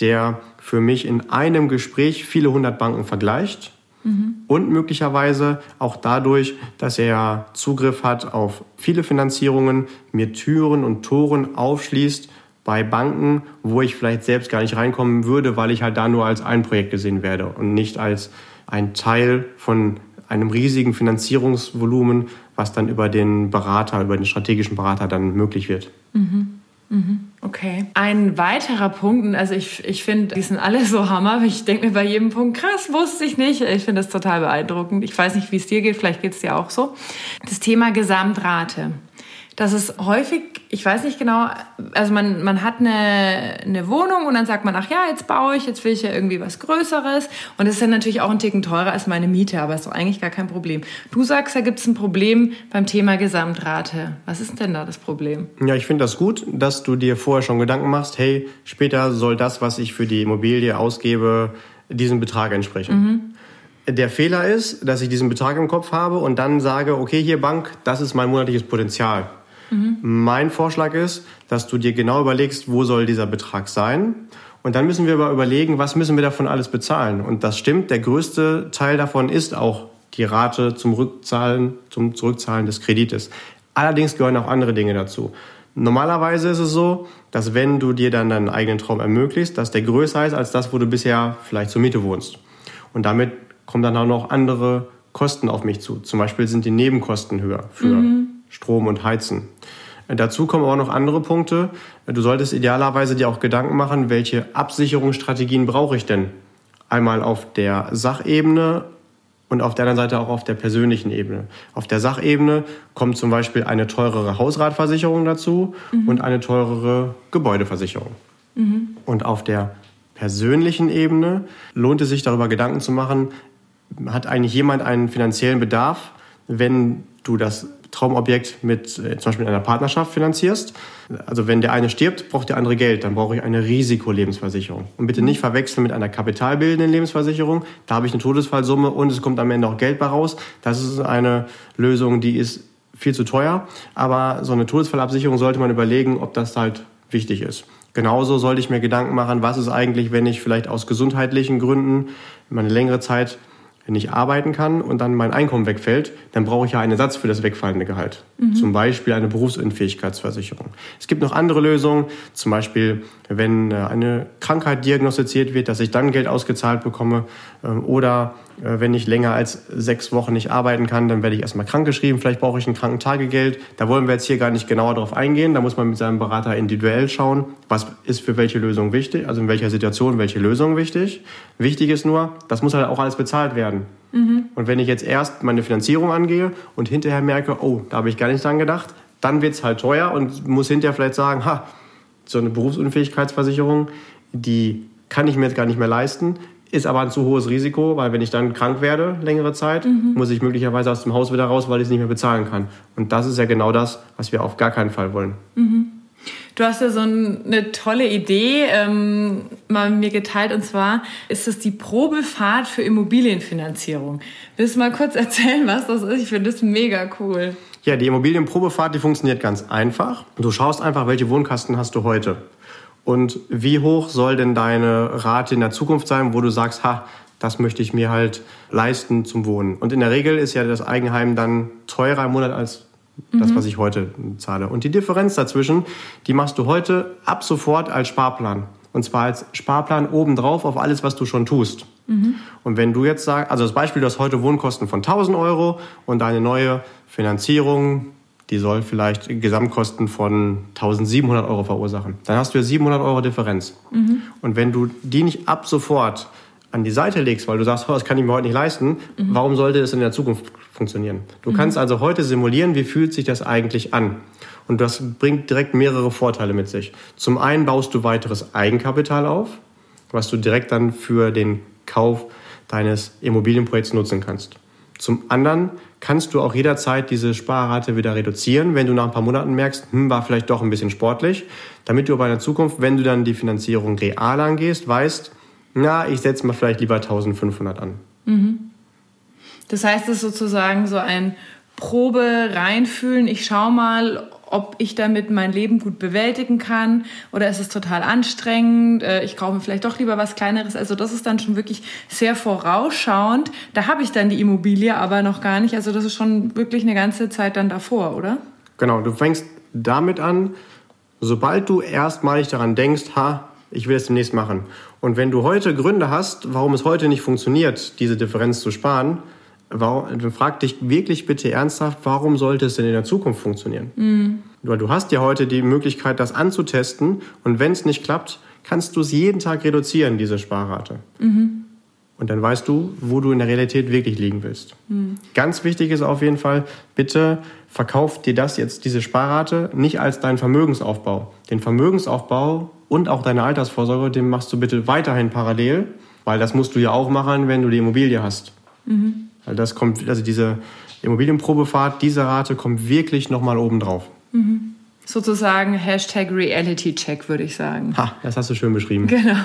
der für mich in einem Gespräch viele hundert Banken vergleicht Mhm. Und möglicherweise auch dadurch, dass er Zugriff hat auf viele Finanzierungen, mir Türen und Toren aufschließt bei Banken, wo ich vielleicht selbst gar nicht reinkommen würde, weil ich halt da nur als ein Projekt gesehen werde und nicht als ein Teil von einem riesigen Finanzierungsvolumen, was dann über den Berater, über den strategischen Berater dann möglich wird. Mhm. Okay. Ein weiterer Punkt, also ich, ich finde, die sind alle so Hammer. Ich denke mir bei jedem Punkt, krass, wusste ich nicht. Ich finde das total beeindruckend. Ich weiß nicht, wie es dir geht, vielleicht geht es dir auch so. Das Thema Gesamtrate dass es häufig, ich weiß nicht genau, also man, man hat eine, eine Wohnung und dann sagt man, ach ja, jetzt baue ich, jetzt will ich ja irgendwie was Größeres. Und das ist dann natürlich auch ein Ticken teurer als meine Miete, aber ist doch eigentlich gar kein Problem. Du sagst, da gibt es ein Problem beim Thema Gesamtrate. Was ist denn da das Problem? Ja, ich finde das gut, dass du dir vorher schon Gedanken machst, hey, später soll das, was ich für die Immobilie ausgebe, diesen Betrag entsprechen. Der Fehler ist, dass ich diesen Betrag im Kopf habe und dann sage, okay, hier Bank, das ist mein monatliches Potenzial. Mein Vorschlag ist, dass du dir genau überlegst, wo soll dieser Betrag sein. Und dann müssen wir aber überlegen, was müssen wir davon alles bezahlen. Und das stimmt, der größte Teil davon ist auch die Rate zum Rückzahlen, zum Zurückzahlen des Kredites. Allerdings gehören auch andere Dinge dazu. Normalerweise ist es so, dass wenn du dir dann deinen eigenen Traum ermöglicht, dass der größer ist als das, wo du bisher vielleicht zur Miete wohnst. Und damit kommen dann auch noch andere Kosten auf mich zu. Zum Beispiel sind die Nebenkosten höher für mhm. Strom und Heizen. Dazu kommen auch noch andere Punkte. Du solltest idealerweise dir auch Gedanken machen, welche Absicherungsstrategien brauche ich denn? Einmal auf der Sachebene und auf der anderen Seite auch auf der persönlichen Ebene. Auf der Sachebene kommt zum Beispiel eine teurere Hausratversicherung dazu mhm. und eine teurere Gebäudeversicherung. Mhm. Und auf der persönlichen Ebene lohnt es sich darüber Gedanken zu machen, hat eigentlich jemand einen finanziellen Bedarf, wenn du das Traumobjekt mit äh, zum Beispiel einer Partnerschaft finanzierst. Also wenn der eine stirbt, braucht der andere Geld, dann brauche ich eine Risikolebensversicherung. Und bitte nicht verwechseln mit einer kapitalbildenden Lebensversicherung. Da habe ich eine Todesfallsumme und es kommt am Ende auch Geld bei raus. Das ist eine Lösung, die ist viel zu teuer. Aber so eine Todesfallabsicherung sollte man überlegen, ob das halt wichtig ist. Genauso sollte ich mir Gedanken machen, was ist eigentlich, wenn ich vielleicht aus gesundheitlichen Gründen meine längere Zeit wenn ich arbeiten kann und dann mein Einkommen wegfällt, dann brauche ich ja einen Ersatz für das wegfallende Gehalt. Mhm. Zum Beispiel eine Berufsunfähigkeitsversicherung. Es gibt noch andere Lösungen, zum Beispiel wenn äh, eine Krankheit diagnostiziert wird, dass ich dann Geld ausgezahlt bekomme oder äh, wenn ich länger als sechs Wochen nicht arbeiten kann, dann werde ich erstmal krankgeschrieben. Vielleicht brauche ich ein Krankentagegeld. Da wollen wir jetzt hier gar nicht genauer drauf eingehen. Da muss man mit seinem Berater individuell schauen, was ist für welche Lösung wichtig, also in welcher Situation welche Lösung wichtig. Wichtig ist nur, das muss halt auch alles bezahlt werden. Mhm. Und wenn ich jetzt erst meine Finanzierung angehe und hinterher merke, oh, da habe ich gar nicht dran gedacht, dann wird es halt teuer und muss hinterher vielleicht sagen, ha, so eine Berufsunfähigkeitsversicherung, die kann ich mir jetzt gar nicht mehr leisten ist aber ein zu hohes Risiko, weil wenn ich dann krank werde, längere Zeit, mhm. muss ich möglicherweise aus dem Haus wieder raus, weil ich es nicht mehr bezahlen kann. Und das ist ja genau das, was wir auf gar keinen Fall wollen. Mhm. Du hast ja so eine tolle Idee ähm, mal mit mir geteilt und zwar ist das die Probefahrt für Immobilienfinanzierung. Willst du mal kurz erzählen, was das ist? Ich finde das mega cool. Ja, die Immobilienprobefahrt, die funktioniert ganz einfach. Du schaust einfach, welche Wohnkasten hast du heute. Und wie hoch soll denn deine Rate in der Zukunft sein, wo du sagst, ha, das möchte ich mir halt leisten zum Wohnen. Und in der Regel ist ja das Eigenheim dann teurer im Monat als das, was ich heute zahle. Und die Differenz dazwischen, die machst du heute ab sofort als Sparplan. Und zwar als Sparplan obendrauf auf alles, was du schon tust. Mhm. Und wenn du jetzt sagst, also das Beispiel, du hast heute Wohnkosten von 1000 Euro und deine neue Finanzierung die soll vielleicht Gesamtkosten von 1700 Euro verursachen. Dann hast du ja 700 Euro Differenz. Mhm. Und wenn du die nicht ab sofort an die Seite legst, weil du sagst, oh, das kann ich mir heute nicht leisten, mhm. warum sollte es in der Zukunft funktionieren? Du mhm. kannst also heute simulieren, wie fühlt sich das eigentlich an? Und das bringt direkt mehrere Vorteile mit sich. Zum einen baust du weiteres Eigenkapital auf, was du direkt dann für den Kauf deines Immobilienprojekts nutzen kannst. Zum anderen kannst du auch jederzeit diese Sparrate wieder reduzieren, wenn du nach ein paar Monaten merkst, hm, war vielleicht doch ein bisschen sportlich, damit du aber in der Zukunft, wenn du dann die Finanzierung real angehst, weißt, na, ich setze mal vielleicht lieber 1500 an. Mhm. Das heißt, es ist sozusagen so ein Probe reinfühlen. Ich schaue mal, ob ich damit mein Leben gut bewältigen kann oder ist es total anstrengend, äh, ich kaufe mir vielleicht doch lieber was Kleineres. Also das ist dann schon wirklich sehr vorausschauend. Da habe ich dann die Immobilie aber noch gar nicht. Also das ist schon wirklich eine ganze Zeit dann davor, oder? Genau, du fängst damit an, sobald du erstmalig daran denkst, ha, ich will es demnächst machen. Und wenn du heute Gründe hast, warum es heute nicht funktioniert, diese Differenz zu sparen, warum, frag dich wirklich bitte ernsthaft, warum sollte es denn in der Zukunft funktionieren? Mhm. Weil du hast ja heute die Möglichkeit, das anzutesten und wenn es nicht klappt, kannst du es jeden Tag reduzieren, diese Sparrate. Mhm. Und dann weißt du, wo du in der Realität wirklich liegen willst. Mhm. Ganz wichtig ist auf jeden Fall, bitte verkauf dir das jetzt, diese Sparrate, nicht als deinen Vermögensaufbau. Den Vermögensaufbau und auch deine Altersvorsorge, den machst du bitte weiterhin parallel, weil das musst du ja auch machen, wenn du die Immobilie hast. Mhm. Weil das kommt, also diese Immobilienprobefahrt, diese Rate kommt wirklich nochmal oben drauf. Mhm. sozusagen Hashtag Reality Check, würde ich sagen. Ha, das hast du schön beschrieben. Genau.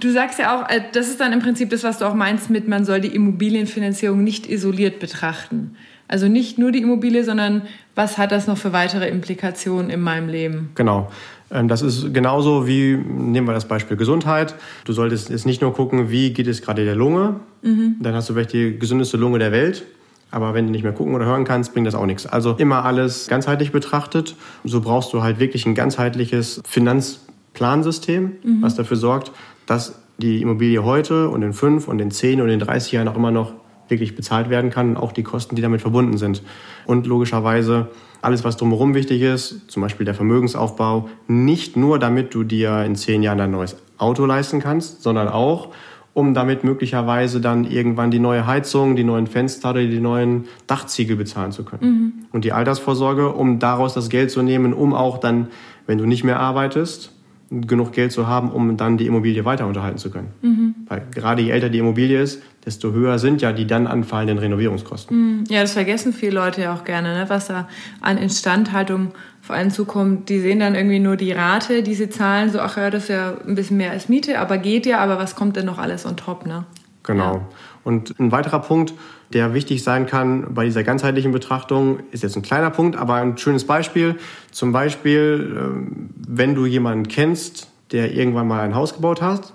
Du sagst ja auch, äh, das ist dann im Prinzip das, was du auch meinst mit, man soll die Immobilienfinanzierung nicht isoliert betrachten. Also nicht nur die Immobilie, sondern was hat das noch für weitere Implikationen in meinem Leben? Genau. Ähm, das ist genauso wie, nehmen wir das Beispiel Gesundheit. Du solltest jetzt nicht nur gucken, wie geht es gerade der Lunge, mhm. dann hast du vielleicht die gesündeste Lunge der Welt. Aber wenn du nicht mehr gucken oder hören kannst, bringt das auch nichts. Also immer alles ganzheitlich betrachtet. So brauchst du halt wirklich ein ganzheitliches Finanzplansystem, mhm. was dafür sorgt, dass die Immobilie heute und in fünf und in zehn und in 30 Jahren auch immer noch wirklich bezahlt werden kann, auch die Kosten, die damit verbunden sind. Und logischerweise alles, was drumherum wichtig ist, zum Beispiel der Vermögensaufbau, nicht nur damit du dir in zehn Jahren ein neues Auto leisten kannst, sondern auch, um damit möglicherweise dann irgendwann die neue Heizung, die neuen Fenster oder die neuen Dachziegel bezahlen zu können. Mhm. Und die Altersvorsorge, um daraus das Geld zu nehmen, um auch dann, wenn du nicht mehr arbeitest, genug Geld zu haben, um dann die Immobilie weiter unterhalten zu können. Mhm. Weil gerade je älter die Immobilie ist, desto höher sind ja die dann anfallenden Renovierungskosten. Mhm. Ja, das vergessen viele Leute ja auch gerne, ne? was da an Instandhaltung vor allem zukommt. Die sehen dann irgendwie nur die Rate, die sie zahlen, so, ach ja, das ist ja ein bisschen mehr als Miete, aber geht ja, aber was kommt denn noch alles on top, ne? Genau. Ja. Und ein weiterer Punkt, der wichtig sein kann bei dieser ganzheitlichen Betrachtung, ist jetzt ein kleiner Punkt, aber ein schönes Beispiel. Zum Beispiel, ähm, wenn du jemanden kennst, der irgendwann mal ein Haus gebaut hat,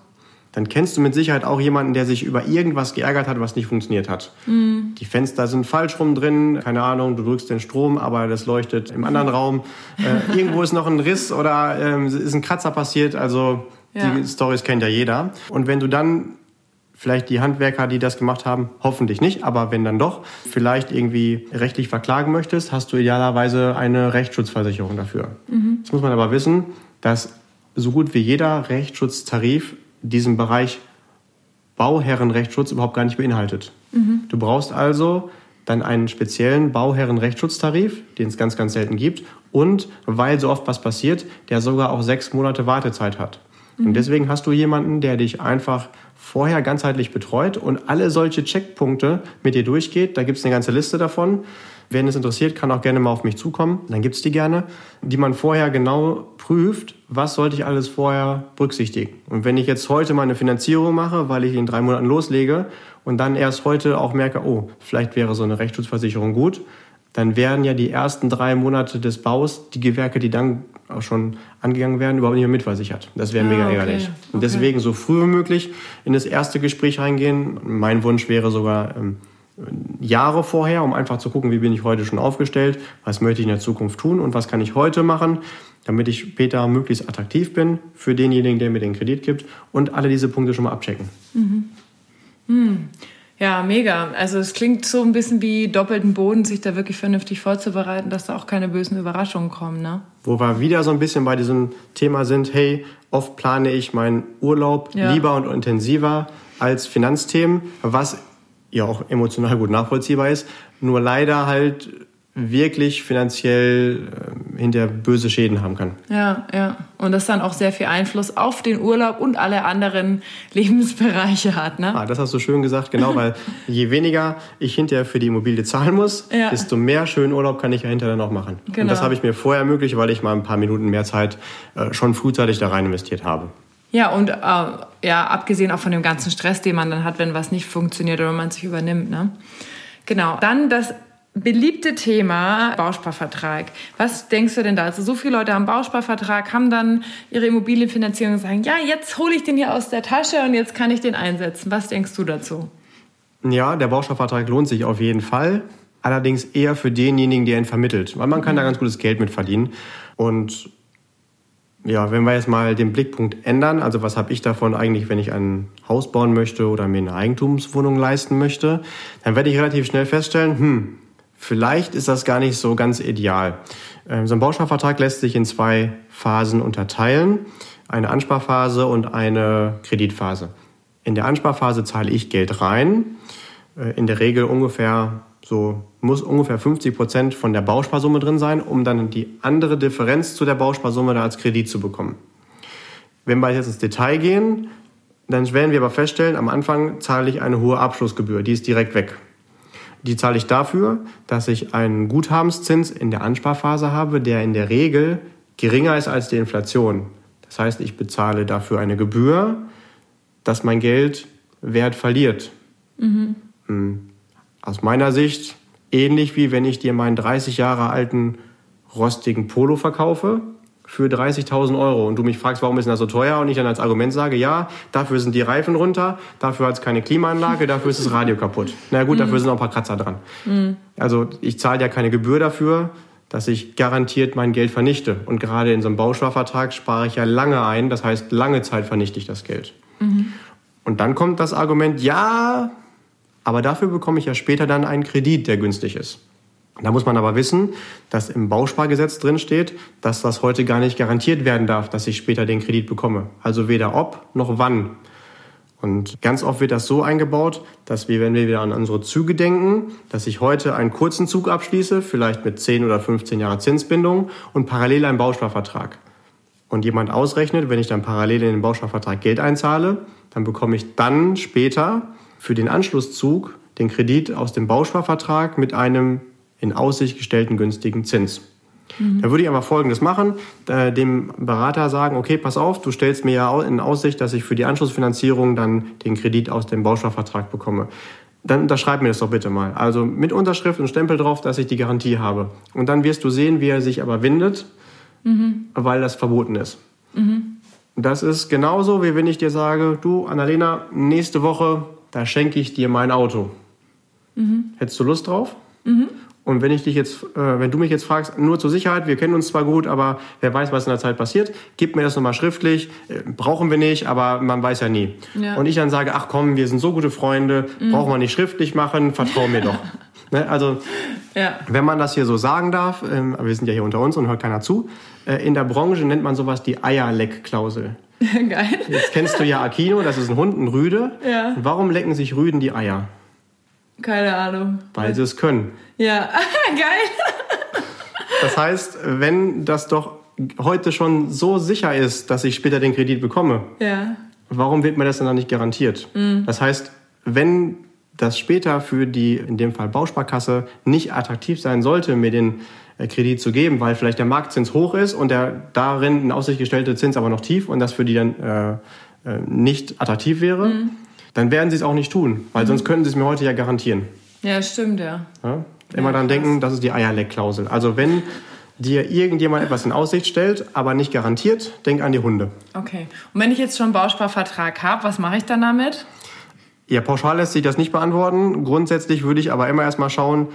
dann kennst du mit Sicherheit auch jemanden, der sich über irgendwas geärgert hat, was nicht funktioniert hat. Mhm. Die Fenster sind falsch rum drin, keine Ahnung, du drückst den Strom, aber das leuchtet im anderen Raum. Äh, irgendwo ist noch ein Riss oder äh, ist ein Kratzer passiert. Also ja. die Stories kennt ja jeder. Und wenn du dann vielleicht die Handwerker, die das gemacht haben, hoffentlich nicht, aber wenn dann doch, vielleicht irgendwie rechtlich verklagen möchtest, hast du idealerweise eine Rechtsschutzversicherung dafür. Mhm. Das muss man aber wissen, dass so gut wie jeder Rechtsschutztarif diesen Bereich Bauherrenrechtsschutz überhaupt gar nicht beinhaltet. Mhm. Du brauchst also dann einen speziellen Bauherrenrechtsschutztarif, den es ganz, ganz selten gibt, und weil so oft was passiert, der sogar auch sechs Monate Wartezeit hat. Mhm. Und deswegen hast du jemanden, der dich einfach vorher ganzheitlich betreut und alle solche Checkpunkte mit dir durchgeht. Da gibt es eine ganze Liste davon. Wen es interessiert, kann auch gerne mal auf mich zukommen. Dann gibt es die gerne, die man vorher genau prüft, was sollte ich alles vorher berücksichtigen. Und wenn ich jetzt heute meine Finanzierung mache, weil ich in drei Monaten loslege und dann erst heute auch merke, oh, vielleicht wäre so eine Rechtsschutzversicherung gut, dann werden ja die ersten drei Monate des Baus die Gewerke, die dann auch schon angegangen werden, überhaupt nicht mehr mitversichert. Das wäre ah, mega okay. ärgerlich. Und okay. deswegen so früh wie möglich in das erste Gespräch reingehen. Mein Wunsch wäre sogar ähm, Jahre vorher, um einfach zu gucken, wie bin ich heute schon aufgestellt, was möchte ich in der Zukunft tun und was kann ich heute machen, damit ich später möglichst attraktiv bin für denjenigen, der mir den Kredit gibt und alle diese Punkte schon mal abchecken. Mhm. Hm. Ja, mega. Also es klingt so ein bisschen wie doppelten Boden, sich da wirklich vernünftig vorzubereiten, dass da auch keine bösen Überraschungen kommen. Ne? Wo wir wieder so ein bisschen bei diesem Thema sind, hey, oft plane ich meinen Urlaub ja. lieber und intensiver als Finanzthemen, was ja auch emotional gut nachvollziehbar ist, nur leider halt wirklich finanziell äh, hinter böse Schäden haben kann. Ja, ja. Und das dann auch sehr viel Einfluss auf den Urlaub und alle anderen Lebensbereiche hat, ne? Ah, das hast du schön gesagt, genau, weil je weniger ich hinterher für die Immobilie zahlen muss, ja. desto mehr schönen Urlaub kann ich ja hinterher noch machen. Genau. Und das habe ich mir vorher ermöglicht, weil ich mal ein paar Minuten mehr Zeit äh, schon frühzeitig da rein investiert habe. Ja, und äh, ja, abgesehen auch von dem ganzen Stress, den man dann hat, wenn was nicht funktioniert oder man sich übernimmt, ne? Genau. Dann das beliebte Thema Bausparvertrag. Was denkst du denn da? Also so viele Leute haben Bausparvertrag, haben dann ihre Immobilienfinanzierung und sagen, ja, jetzt hole ich den hier aus der Tasche und jetzt kann ich den einsetzen. Was denkst du dazu? Ja, der Bausparvertrag lohnt sich auf jeden Fall. Allerdings eher für denjenigen, der ihn vermittelt. Weil man kann mhm. da ganz gutes Geld mit verdienen. Und ja, wenn wir jetzt mal den Blickpunkt ändern, also was habe ich davon eigentlich, wenn ich ein Haus bauen möchte oder mir eine Eigentumswohnung leisten möchte, dann werde ich relativ schnell feststellen, hm, Vielleicht ist das gar nicht so ganz ideal. Ähm, so ein Bausparvertrag lässt sich in zwei Phasen unterteilen. Eine Ansparphase und eine Kreditphase. In der Ansparphase zahle ich Geld rein. Äh, in der Regel ungefähr so muss ungefähr 50 Prozent von der Bausparsumme drin sein, um dann die andere Differenz zu der Bausparsumme dann als Kredit zu bekommen. Wenn wir jetzt ins Detail gehen, dann werden wir aber feststellen, am Anfang zahle ich eine hohe Abschlussgebühr, die ist direkt weg. Die zahle ich dafür, dass ich einen Guthabenszins in der Ansparphase habe, der in der Regel geringer ist als die Inflation. Das heißt, ich bezahle dafür eine Gebühr, dass mein Geld Wert verliert. Mhm. Aus meiner Sicht ähnlich wie wenn ich dir meinen 30 Jahre alten rostigen Polo verkaufe für 30.000 Euro und du mich fragst, warum ist das so teuer und ich dann als Argument sage, ja, dafür sind die Reifen runter, dafür hat es keine Klimaanlage, dafür ist das Radio kaputt. Na gut, dafür mhm. sind auch ein paar Kratzer dran. Mhm. Also ich zahle ja keine Gebühr dafür, dass ich garantiert mein Geld vernichte. Und gerade in so einem Bausparvertrag spare ich ja lange ein, das heißt, lange Zeit vernichte ich das Geld. Mhm. Und dann kommt das Argument, ja, aber dafür bekomme ich ja später dann einen Kredit, der günstig ist. Da muss man aber wissen, dass im Bauspargesetz drin steht, dass das heute gar nicht garantiert werden darf, dass ich später den Kredit bekomme. Also weder ob noch wann. Und ganz oft wird das so eingebaut, dass wir, wenn wir wieder an unsere Züge denken, dass ich heute einen kurzen Zug abschließe, vielleicht mit 10 oder 15 Jahre Zinsbindung und parallel einen Bausparvertrag. Und jemand ausrechnet, wenn ich dann parallel in den Bausparvertrag Geld einzahle, dann bekomme ich dann später für den Anschlusszug den Kredit aus dem Bausparvertrag mit einem in Aussicht gestellten günstigen Zins. Mhm. Da würde ich aber Folgendes machen, dem Berater sagen, okay, pass auf, du stellst mir ja in Aussicht, dass ich für die Anschlussfinanzierung dann den Kredit aus dem Bausparvertrag bekomme. Dann unterschreib mir das doch bitte mal. Also mit Unterschrift und Stempel drauf, dass ich die Garantie habe. Und dann wirst du sehen, wie er sich aber windet, mhm. weil das verboten ist. Mhm. Das ist genauso, wie wenn ich dir sage, du, Annalena, nächste Woche da schenke ich dir mein Auto. Mhm. Hättest du Lust drauf? Mhm. Und wenn ich dich jetzt, äh, wenn du mich jetzt fragst, nur zur Sicherheit, wir kennen uns zwar gut, aber wer weiß, was in der Zeit passiert, gib mir das nochmal schriftlich. Äh, brauchen wir nicht, aber man weiß ja nie. Ja. Und ich dann sage, ach komm, wir sind so gute Freunde, mhm. brauchen wir nicht schriftlich machen, vertrau mir doch. ne? Also, ja. wenn man das hier so sagen darf, ähm, wir sind ja hier unter uns und hört keiner zu, äh, in der Branche nennt man sowas die Eierleckklausel. Geil. Jetzt kennst du ja Aquino, das ist ein Hund, ein Rüde. Ja. Warum lecken sich Rüden die Eier? Keine Ahnung. Weil sie es können. Ja, geil. Das heißt, wenn das doch heute schon so sicher ist, dass ich später den Kredit bekomme, ja. warum wird mir das dann nicht garantiert? Mhm. Das heißt, wenn das später für die, in dem Fall Bausparkasse, nicht attraktiv sein sollte, mir den äh, Kredit zu geben, weil vielleicht der Marktzins hoch ist und der darin in Aussicht gestellte Zins aber noch tief und das für die dann äh, äh, nicht attraktiv wäre, mhm. Dann werden sie es auch nicht tun, weil mhm. sonst könnten sie es mir heute ja garantieren. Ja, stimmt, ja. ja? Immer ja, dann denken, das ist die Eierleckklausel. Also wenn dir irgendjemand etwas in Aussicht stellt, aber nicht garantiert, denk an die Hunde. Okay. Und wenn ich jetzt schon einen Bausparvertrag habe, was mache ich dann damit? Ja, pauschal lässt sich das nicht beantworten. Grundsätzlich würde ich aber immer erstmal schauen,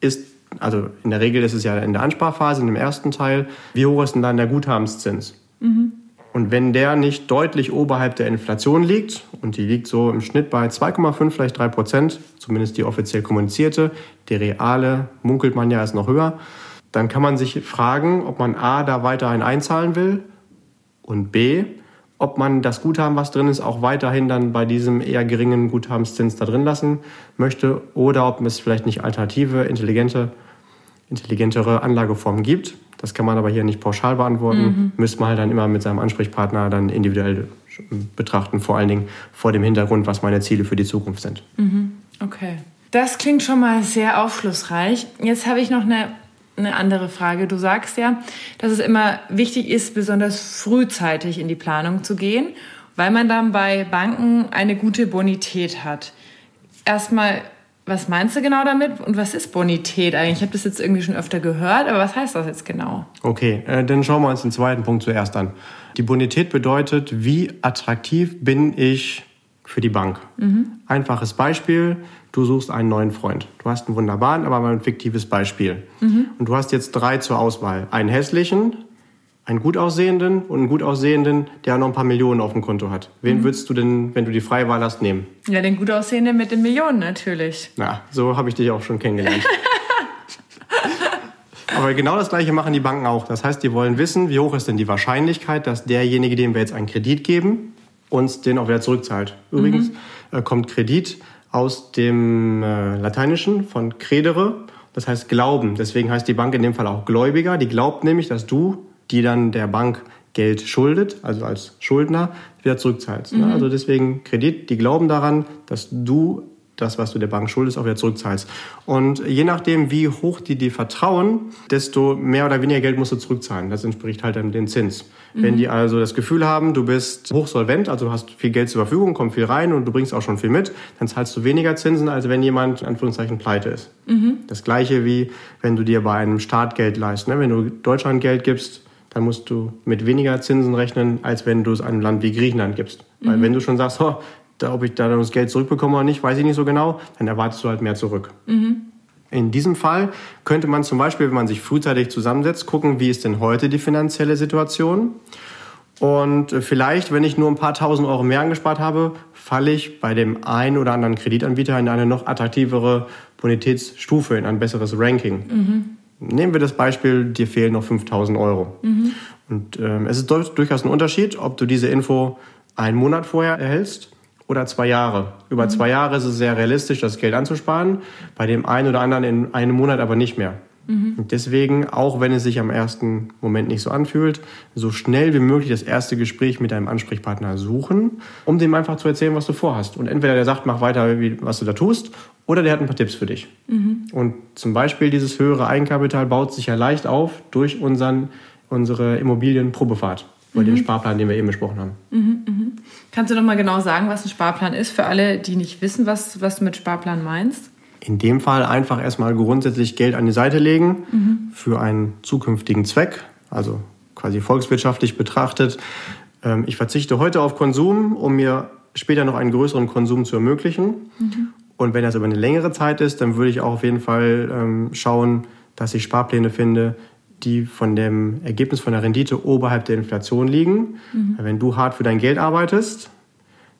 ist also in der Regel ist es ja in der Ansparphase, in dem ersten Teil, wie hoch ist denn dann der Guthabenszins? Mhm. Und wenn der nicht deutlich oberhalb der Inflation liegt, und die liegt so im Schnitt bei 2,5, vielleicht 3 Prozent, zumindest die offiziell kommunizierte, die reale munkelt man ja ist noch höher, dann kann man sich fragen, ob man A, da weiterhin einzahlen will und B, ob man das Guthaben, was drin ist, auch weiterhin dann bei diesem eher geringen Guthabenszins da drin lassen möchte oder ob es vielleicht nicht alternative, intelligente, intelligentere Anlageformen gibt. Das kann man aber hier nicht pauschal beantworten. Mhm. Müsste man halt dann immer mit seinem Ansprechpartner dann individuell betrachten, vor allen Dingen vor dem Hintergrund, was meine Ziele für die Zukunft sind. Mhm. Okay. Das klingt schon mal sehr aufschlussreich. Jetzt habe ich noch eine eine andere Frage. Du sagst ja, dass es immer wichtig ist, besonders frühzeitig in die Planung zu gehen, weil man dann bei Banken eine gute Bonität hat. Erstmal, was meinst du genau damit und was ist Bonität eigentlich? Ich habe das jetzt irgendwie schon öfter gehört, aber was heißt das jetzt genau? Okay, äh, dann schauen wir uns den zweiten Punkt zuerst an. Die Bonität bedeutet, wie attraktiv bin ich für die Bank. Mhm. Einfaches Beispiel, du suchst einen neuen Freund. Du hast einen wunderbaren, aber mal ein fiktives Beispiel. Mhm. Und du hast jetzt drei zur Auswahl. Einen hässlichen, einen gut aussehenden und einen gut aussehenden, der noch ein paar Millionen auf dem Konto hat. Wen mhm. würdest du denn, wenn du die freie Wahl hast, nehmen? Ja, den gut aussehenden mit den Millionen natürlich. Na, so habe ich dich auch schon kennengelernt. Aber genau das Gleiche machen die Banken auch. Das heißt, die wollen wissen, wie hoch ist denn die Wahrscheinlichkeit, dass derjenige, dem wir jetzt einen Kredit geben, uns den auch wieder zurückzahlt. Übrigens mhm. kommt Kredit aus dem äh, Lateinischen von credere, das heißt Glauben. Deswegen heißt die Bank in dem Fall auch Gläubiger. Die glaubt nämlich, dass du, die dann der Bank Geld schuldet, also als Schuldner, wieder zurückzahlst. Ne? Mhm. Also deswegen Kredit, die glauben daran, dass du das, was du der Bank schuldest, auch wieder zurückzahlst. Und je nachdem, wie hoch die dir vertrauen, desto mehr oder weniger Geld musst du zurückzahlen. Das entspricht halt dann dem Zins. Mhm. Wenn die also das Gefühl haben, du bist hochsolvent, also du hast viel Geld zur Verfügung, kommt viel rein und du bringst auch schon viel mit, dann zahlst du weniger Zinsen, als wenn jemand, in Anführungszeichen, pleite ist. Mhm. Das gleiche wie, wenn du dir bei einem Staat Geld leist. Ne? Wenn du Deutschland Geld gibst, dann musst du mit weniger Zinsen rechnen, als wenn du es einem Land wie Griechenland gibst. Mhm. Weil wenn du schon sagst, oh, da, ob ich da das Geld zurückbekomme oder nicht, weiß ich nicht so genau, dann erwartest du halt mehr zurück. Mhm. In diesem Fall könnte man zum Beispiel, wenn man sich frühzeitig zusammensetzt, gucken, wie ist denn heute die finanzielle Situation. Und vielleicht, wenn ich nur ein paar tausend Euro mehr angespart habe, falle ich bei dem einen oder anderen Kreditanbieter in eine noch attraktivere Bonitätsstufe, in ein besseres Ranking. Mhm. Nehmen wir das Beispiel, dir fehlen noch 5000 Euro. Mhm. Und ähm, es ist durchaus ein Unterschied, ob du diese Info einen Monat vorher erhältst oder zwei Jahre. Über mhm. zwei Jahre ist es sehr realistisch, das Geld anzusparen, bei dem einen oder anderen in einem Monat aber nicht mehr. Mhm. Und deswegen, auch wenn es sich am ersten Moment nicht so anfühlt, so schnell wie möglich das erste Gespräch mit deinem Ansprechpartner suchen, um dem einfach zu erzählen, was du vorhast. Und entweder der sagt, mach weiter, was du da tust, oder der hat ein paar Tipps für dich. Mhm. Und zum Beispiel dieses höhere Eigenkapital baut sich ja leicht auf durch unseren, unsere Immobilienprobefahrt oder mhm. den Sparplan, den wir eben besprochen haben. Mhm, mhm. Kannst du noch mal genau sagen, was ein Sparplan ist für alle, die nicht wissen, was, was du mit Sparplan meinst? In dem Fall einfach erstmal grundsätzlich Geld an die Seite legen mhm. für einen zukünftigen Zweck, also quasi volkswirtschaftlich betrachtet. Ähm, ich verzichte heute auf Konsum, um mir später noch einen größeren Konsum zu ermöglichen. Mhm. Und wenn das über eine längere Zeit ist, dann würde ich auch auf jeden Fall ähm, schauen, dass ich Sparpläne finde, die von dem Ergebnis von der Rendite oberhalb der Inflation liegen. Mhm. Wenn du hart für dein Geld arbeitest,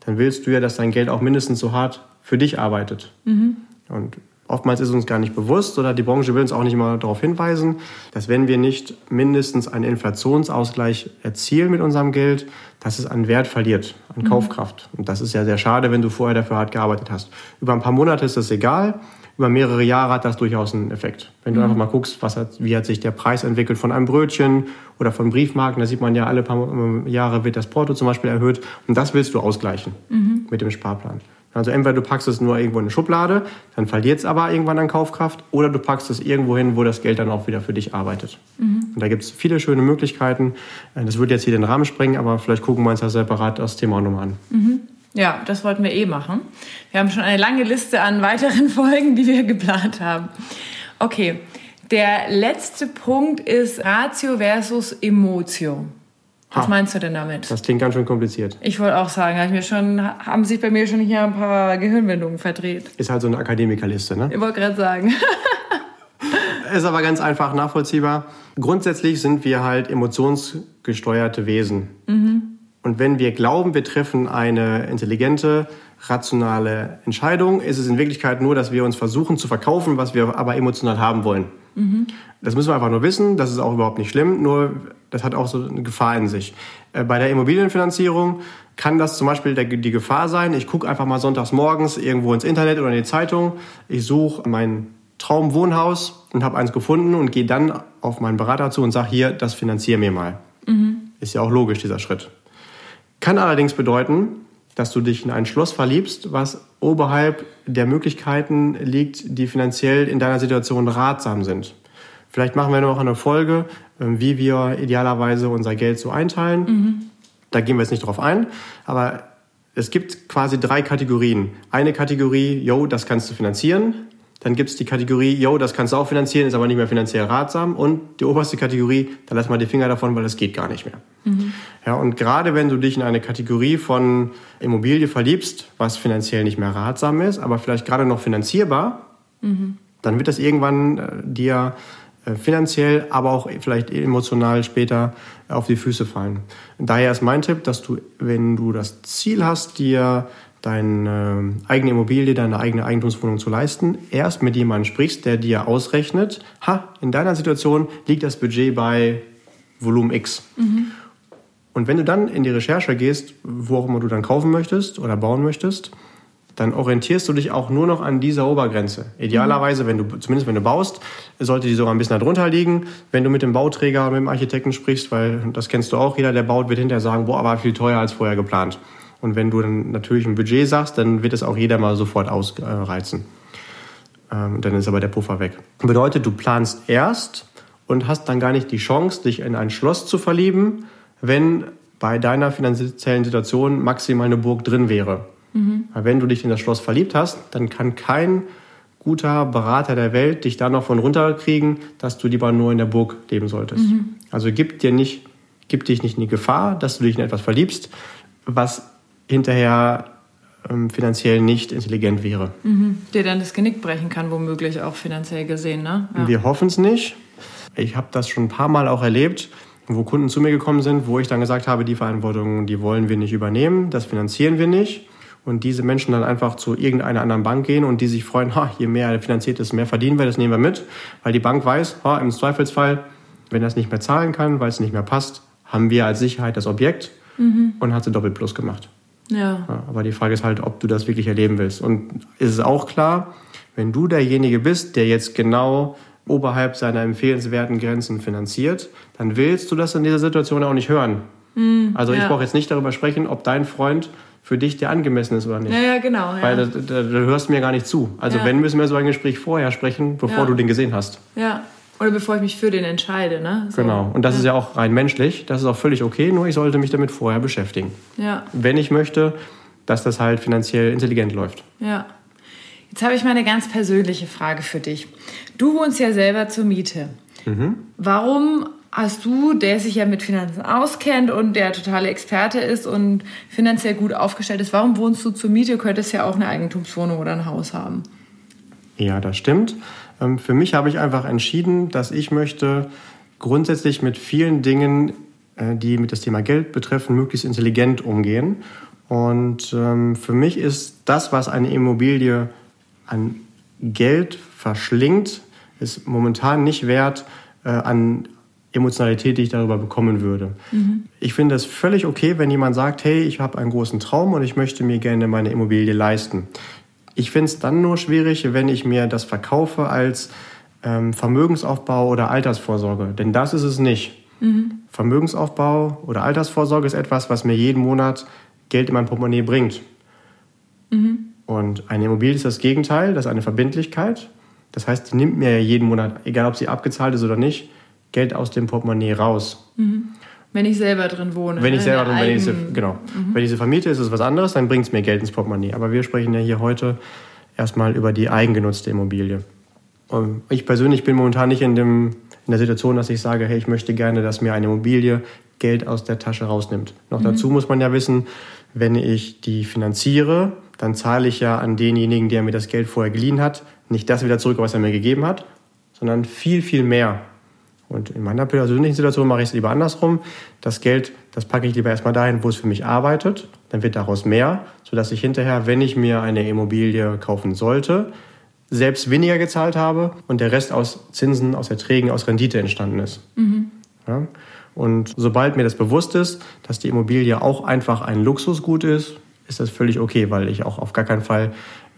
dann willst du ja, dass dein Geld auch mindestens so hart für dich arbeitet. Mhm. Und oftmals ist uns gar nicht bewusst oder die Branche will uns auch nicht mal darauf hinweisen, dass wenn wir nicht mindestens einen Inflationsausgleich erzielen mit unserem Geld, dass es an Wert verliert, an mhm. Kaufkraft. Und das ist ja sehr schade, wenn du vorher dafür hart gearbeitet hast. Über ein paar Monate ist das egal über mehrere Jahre hat das durchaus einen Effekt. Wenn du mhm. einfach mal guckst, was hat, wie hat sich der Preis entwickelt von einem Brötchen oder von Briefmarken, da sieht man ja, alle paar Jahre wird das Porto zum Beispiel erhöht. Und das willst du ausgleichen mhm. mit dem Sparplan. Also entweder du packst es nur irgendwo in eine Schublade, dann verliert es aber irgendwann an Kaufkraft, oder du packst es irgendwo hin, wo das Geld dann auch wieder für dich arbeitet. Mhm. Und da gibt es viele schöne Möglichkeiten. Das würde jetzt hier den Rahmen sprengen, aber vielleicht gucken wir uns das separat das Thema auch nochmal an. Mhm. Ja, das wollten wir eh machen. Wir haben schon eine lange Liste an weiteren Folgen, die wir geplant haben. Okay, der letzte Punkt ist Ratio versus Emotio. Was ha. meinst du denn damit? Das klingt ganz schön kompliziert. Ich wollte auch sagen, hab mir schon, haben sich bei mir schon hier ein paar Gehirnwindungen verdreht. Ist halt so eine Akademikerliste, ne? Ich wollte gerade sagen. ist aber ganz einfach nachvollziehbar. Grundsätzlich sind wir halt emotionsgesteuerte Wesen. Mhm. Und wenn wir glauben, wir treffen eine intelligente, rationale Entscheidung, ist es in Wirklichkeit nur, dass wir uns versuchen zu verkaufen, was wir aber emotional haben wollen. Mhm. Das müssen wir einfach nur wissen, das ist auch überhaupt nicht schlimm, nur das hat auch so eine Gefahr in sich. Äh, bei der Immobilienfinanzierung kann das zum Beispiel die Gefahr sein, ich gucke einfach mal sonntags morgens irgendwo ins Internet oder in die Zeitung, ich suche mein Traumwohnhaus und habe eins gefunden und gehe dann auf meinen Berater zu und sage, hier, das finanziere mir mal. Mhm. Ist ja auch logisch, dieser Schritt. Kann allerdings bedeuten, dass du dich in ein Schloss verliebst, was oberhalb der Möglichkeiten liegt, die finanziell in deiner Situation ratsam sind. Vielleicht machen wir noch eine Folge, ähm, wie wir idealerweise unser Geld so einteilen. Mhm. Da gehen wir jetzt nicht drauf ein, aber es gibt quasi drei Kategorien. Eine Kategorie, yo, das kannst du finanzieren. Dann gibt es die Kategorie, yo, das kannst du auch finanzieren, ist aber nicht mehr finanziell ratsam. Und die oberste Kategorie, da lass mal die Finger davon, weil das geht gar nicht mehr. Mhm. Ja, und gerade wenn du dich in eine Kategorie von Immobilie verliebst, was finanziell nicht mehr ratsam ist, aber vielleicht gerade noch finanzierbar, mhm. dann wird das irgendwann äh, dir äh, finanziell, aber auch vielleicht emotional später auf die Füße fallen. Daher ist mein Tipp, dass du, wenn du das Ziel hast, dir deine eigene Immobilie, deine eigene Eigentumswohnung zu leisten, erst mit jemandem sprichst, der dir ausrechnet, ha, in deiner Situation liegt das Budget bei Volumen X. Mhm. Und wenn du dann in die Recherche gehst, wo auch immer du dann kaufen möchtest oder bauen möchtest, dann orientierst du dich auch nur noch an dieser Obergrenze. Idealerweise, wenn du, zumindest wenn du baust, sollte die sogar ein bisschen darunter liegen. Wenn du mit dem Bauträger, mit dem Architekten sprichst, weil das kennst du auch, jeder, der baut, wird hinterher sagen, boah, war viel teurer als vorher geplant. Und wenn du dann natürlich ein Budget sagst, dann wird es auch jeder mal sofort ausreizen. Ähm, dann ist aber der Puffer weg. Bedeutet, du planst erst und hast dann gar nicht die Chance, dich in ein Schloss zu verlieben, wenn bei deiner finanziellen Situation maximal eine Burg drin wäre. Mhm. Weil wenn du dich in das Schloss verliebt hast, dann kann kein guter Berater der Welt dich da noch von runterkriegen, dass du lieber nur in der Burg leben solltest. Mhm. Also gib dir nicht, gib dich nicht in die Gefahr, dass du dich in etwas verliebst, was hinterher ähm, finanziell nicht intelligent wäre. Mhm. Der dann das Genick brechen kann, womöglich auch finanziell gesehen. Ne? Ja. Wir hoffen es nicht. Ich habe das schon ein paar Mal auch erlebt, wo Kunden zu mir gekommen sind, wo ich dann gesagt habe, die Verantwortung, die wollen wir nicht übernehmen, das finanzieren wir nicht. Und diese Menschen dann einfach zu irgendeiner anderen Bank gehen und die sich freuen, ha, je mehr er finanziert ist, mehr verdienen wir, das nehmen wir mit. Weil die Bank weiß, ha, im Zweifelsfall, wenn er es nicht mehr zahlen kann, weil es nicht mehr passt, haben wir als Sicherheit das Objekt mhm. und hat sie doppelt plus gemacht. Ja. ja. Aber die Frage ist halt, ob du das wirklich erleben willst. Und ist es auch klar, wenn du derjenige bist, der jetzt genau oberhalb seiner empfehlenswerten Grenzen finanziert, dann willst du das in dieser Situation auch nicht hören. Mhm, also ich ja. brauche jetzt nicht darüber sprechen, ob dein Freund für dich der angemessen ist oder nicht. Ja, ja genau. Ja. Weil da, da, da, hörst du mir gar nicht zu. Also ja. wenn, müssen wir so ein Gespräch vorher sprechen, bevor du den gesehen hast. Ja. Oder bevor ich mich für den entscheide. Ne? So. Genau. Und das ist ja auch rein menschlich. Das ist auch völlig okay, nur ich sollte mich damit vorher beschäftigen. Ja. Wenn ich möchte, dass das halt finanziell intelligent läuft. Ja. Jetzt habe ich mal eine ganz persönliche Frage für dich. Du wohnst ja selber zur Miete. Mhm. Warum hast du, der sich ja mit Finanzen auskennt und der totale Experte ist und finanziell gut aufgestellt ist, warum wohnst du zur Miete? Du könntest ja auch eine Eigentumswohnung oder ein Haus haben. Ja, das stimmt. Ähm, für mich habe ich einfach entschieden, dass ich möchte grundsätzlich mit vielen Dingen, äh, die mit das Thema Geld betreffen, möglichst intelligent umgehen und ähm, für mich ist das, was eine Immobilie an Geld verschlingt, ist momentan nicht wert äh, an Emotionalität, die ich darüber bekommen würde. Mhm. Ich finde es völlig okay, wenn jemand sagt, hey, ich habe einen großen Traum und ich möchte mir gerne meine Immobilie leisten. Ich finde es dann nur schwierig, wenn ich mir das verkaufe als ähm, Vermögensaufbau oder Altersvorsorge. Denn das ist es nicht. Mhm. Vermögensaufbau oder Altersvorsorge ist etwas, was mir jeden Monat Geld in mein Portemonnaie bringt. Mhm. Und eine Immobilie ist das Gegenteil, das ist eine Verbindlichkeit. Das heißt, die nimmt mir ja jeden Monat, egal ob sie abgezahlt ist oder nicht, Geld aus dem Portemonnaie raus. Mhm. Wenn ich selber drin wohne. Wenn ich selber drin wenn ich sie, genau. Mhm. Wenn ich sie vermiete, ist es was anderes, dann bringt es mir Geld ins Portemonnaie. Aber wir sprechen ja hier heute erstmal über die eigengenutzte Immobilie. Und ich persönlich bin momentan nicht in, dem, in der Situation, dass ich sage, hey, ich möchte gerne, dass mir eine Immobilie Geld aus der Tasche rausnimmt. Noch mhm. dazu muss man ja wissen, wenn ich die finanziere, dann zahle ich ja an denjenigen, der mir das Geld vorher geliehen hat, nicht das wieder zurück, was er mir gegeben hat, sondern viel, viel mehr. Und in meiner persönlichen Situation mache ich es lieber andersrum. Das Geld, das packe ich lieber erstmal dahin, wo es für mich arbeitet. Dann wird daraus mehr, sodass ich hinterher, wenn ich mir eine Immobilie kaufen sollte, selbst weniger gezahlt habe und der Rest aus Zinsen, aus Erträgen, aus Rendite entstanden ist. Mhm. Ja? Und sobald mir das bewusst ist, dass die Immobilie auch einfach ein Luxusgut ist, ist das völlig okay, weil ich auch auf gar keinen Fall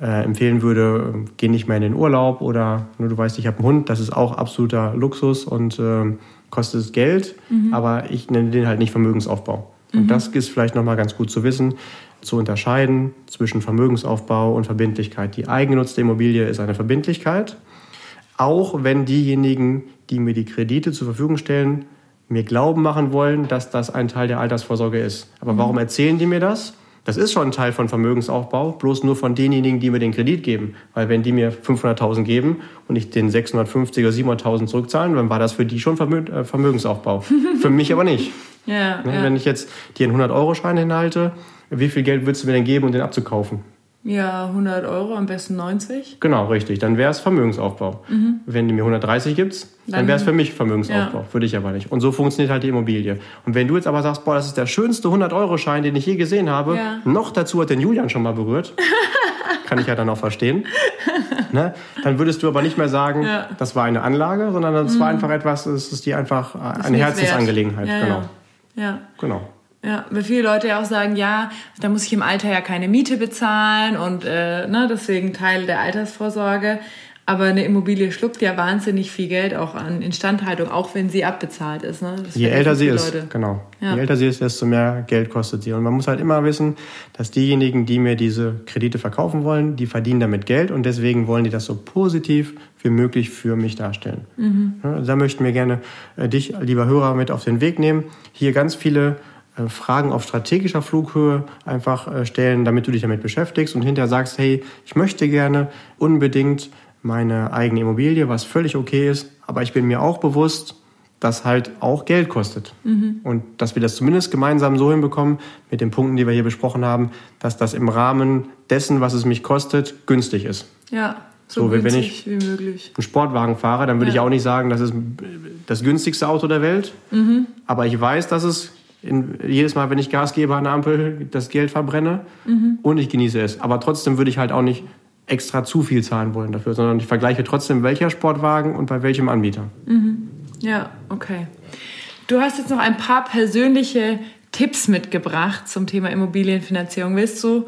äh, empfehlen würde, geh nicht mehr in den Urlaub oder nur du weißt, ich habe einen Hund, das ist auch absoluter Luxus und äh, kostet Geld, mhm. aber ich nenne den halt nicht Vermögensaufbau. Und mhm. das ist vielleicht nochmal ganz gut zu wissen, zu unterscheiden zwischen Vermögensaufbau und Verbindlichkeit. Die eigengenutzte Immobilie ist eine Verbindlichkeit, auch wenn diejenigen, die mir die Kredite zur Verfügung stellen, mir glauben machen wollen, dass das ein Teil der Altersvorsorge ist. Aber mhm. warum erzählen die mir das? Das ist schon ein Teil von Vermögensaufbau, bloß nur von denjenigen, die mir den Kredit geben. Weil wenn die mir 500.000 geben und ich den 650 oder 700.000 zurückzahlen, dann war das für die schon äh, Vermögensaufbau. für mich aber nicht. Ja, ne, ja. Wenn ich jetzt dir einen 100-Euro-Schein hinhalte, wie viel Geld würdest du mir denn geben, um den abzukaufen? Ja, 100 Euro, am besten 90. Genau, richtig. Dann wäre es Vermögensaufbau. Mhm. Wenn du mir 130 gibst, dann, dann wäre es für mich Vermögensaufbau. Ja. Für dich aber nicht. Und so funktioniert halt die Immobilie. Und wenn du jetzt aber sagst, boah, das ist der schönste 100-Euro-Schein, den ich je gesehen habe, ja. noch dazu hat den Julian schon mal berührt, kann ich ja dann auch verstehen, ne? dann würdest du aber nicht mehr sagen, ja. das war eine Anlage, sondern das mhm. war einfach etwas, es ist dir einfach eine Herzensangelegenheit. genau. Ja. Genau. Ja, weil viele Leute ja auch sagen, ja, da muss ich im Alter ja keine Miete bezahlen und äh, ne, deswegen Teil der Altersvorsorge. Aber eine Immobilie schluckt ja wahnsinnig viel Geld auch an Instandhaltung, auch wenn sie abbezahlt ist. Ne? Je älter sie ist, Leute. genau. Ja. Je älter sie ist, desto mehr Geld kostet sie. Und man muss halt immer wissen, dass diejenigen, die mir diese Kredite verkaufen wollen, die verdienen damit Geld und deswegen wollen die das so positiv wie möglich für mich darstellen. Mhm. Ja, da möchten wir gerne äh, dich, lieber Hörer, mit auf den Weg nehmen. Hier ganz viele Fragen auf strategischer Flughöhe einfach äh, stellen, damit du dich damit beschäftigst und hinterher sagst, hey, ich möchte gerne unbedingt meine eigene Immobilie, was völlig okay ist, aber ich bin mir auch bewusst, dass halt auch Geld kostet. Mhm. Und dass wir das zumindest gemeinsam so hinbekommen, mit den Punkten, die wir hier besprochen haben, dass das im Rahmen dessen, was es mich kostet, günstig ist. Ja, so, so wenn ich wie möglich. einen Sportwagen fahre, dann würde ja. ich auch nicht sagen, das ist das günstigste Auto der Welt. Mhm. Aber ich weiß, dass es in, jedes Mal, wenn ich Gas gebe an der Ampel, das Geld verbrenne mhm. und ich genieße es. Aber trotzdem würde ich halt auch nicht extra zu viel zahlen wollen dafür, sondern ich vergleiche trotzdem, welcher Sportwagen und bei welchem Anbieter. Mhm. Ja, okay. Du hast jetzt noch ein paar persönliche Tipps mitgebracht zum Thema Immobilienfinanzierung. Willst du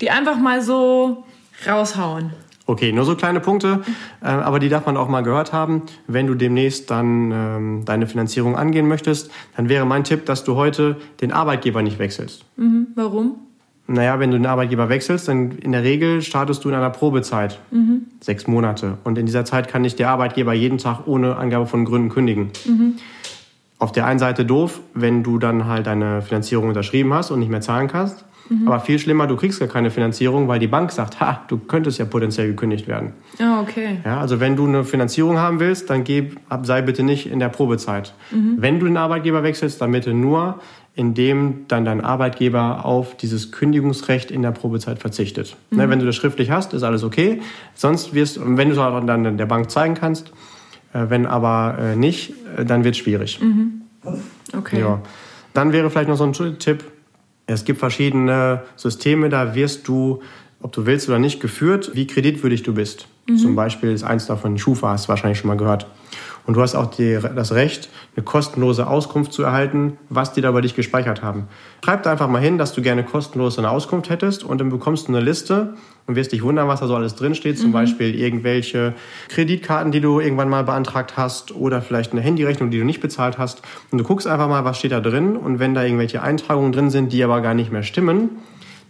die einfach mal so raushauen? Okay, nur so kleine Punkte, äh, aber die darf man auch mal gehört haben. Wenn du demnächst dann ähm, deine Finanzierung angehen möchtest, dann wäre mein Tipp, dass du heute den Arbeitgeber nicht wechselst. Mhm. Warum? Naja, wenn du den Arbeitgeber wechselst, dann in der Regel startest du in einer Probezeit. Mhm. Sechs Monate. Und in dieser Zeit kann dich der Arbeitgeber jeden Tag ohne Angabe von Gründen kündigen. Mhm. Auf der einen Seite doof, wenn du dann halt deine Finanzierung unterschrieben hast und nicht mehr zahlen kannst. Mhm. Aber viel schlimmer, du kriegst gar keine Finanzierung, weil die Bank sagt, ha, du könntest ja potenziell gekündigt werden. Ah, oh, okay. Ja, also wenn du eine Finanzierung haben willst, dann geh, sei bitte nicht in der Probezeit. Mhm. Wenn du den Arbeitgeber wechselst, dann bitte nur, indem dann dein Arbeitgeber auf dieses Kündigungsrecht in der Probezeit verzichtet. Ne, mhm. Ne, wenn du das schriftlich hast, ist alles okay. Sonst wirst, wenn du es dann der Bank zeigen kannst, äh, wenn aber äh, nicht, äh, dann wird es schwierig. Mhm. Okay. Ja. Dann wäre vielleicht noch so ein Tipp, es gibt verschiedene Systeme, da wirst du, ob du willst oder nicht, geführt, wie kreditwürdig du bist. Mhm. Zum Beispiel ist eins davon Schufa, hast du wahrscheinlich schon mal gehört. Und du hast auch die, das Recht, eine kostenlose Auskunft zu erhalten, was die da bei dich gespeichert haben. Schreib da einfach mal hin, dass du gerne kostenlos eine Auskunft hättest und dann bekommst du eine Liste und wirst dich wundern, was da so alles drinsteht. Zum mhm. Beispiel irgendwelche Kreditkarten, die du irgendwann mal beantragt hast oder vielleicht eine Handyrechnung, die du nicht bezahlt hast. Und du guckst einfach mal, was steht da drin und wenn da irgendwelche Eintragungen drin sind, die aber gar nicht mehr stimmen,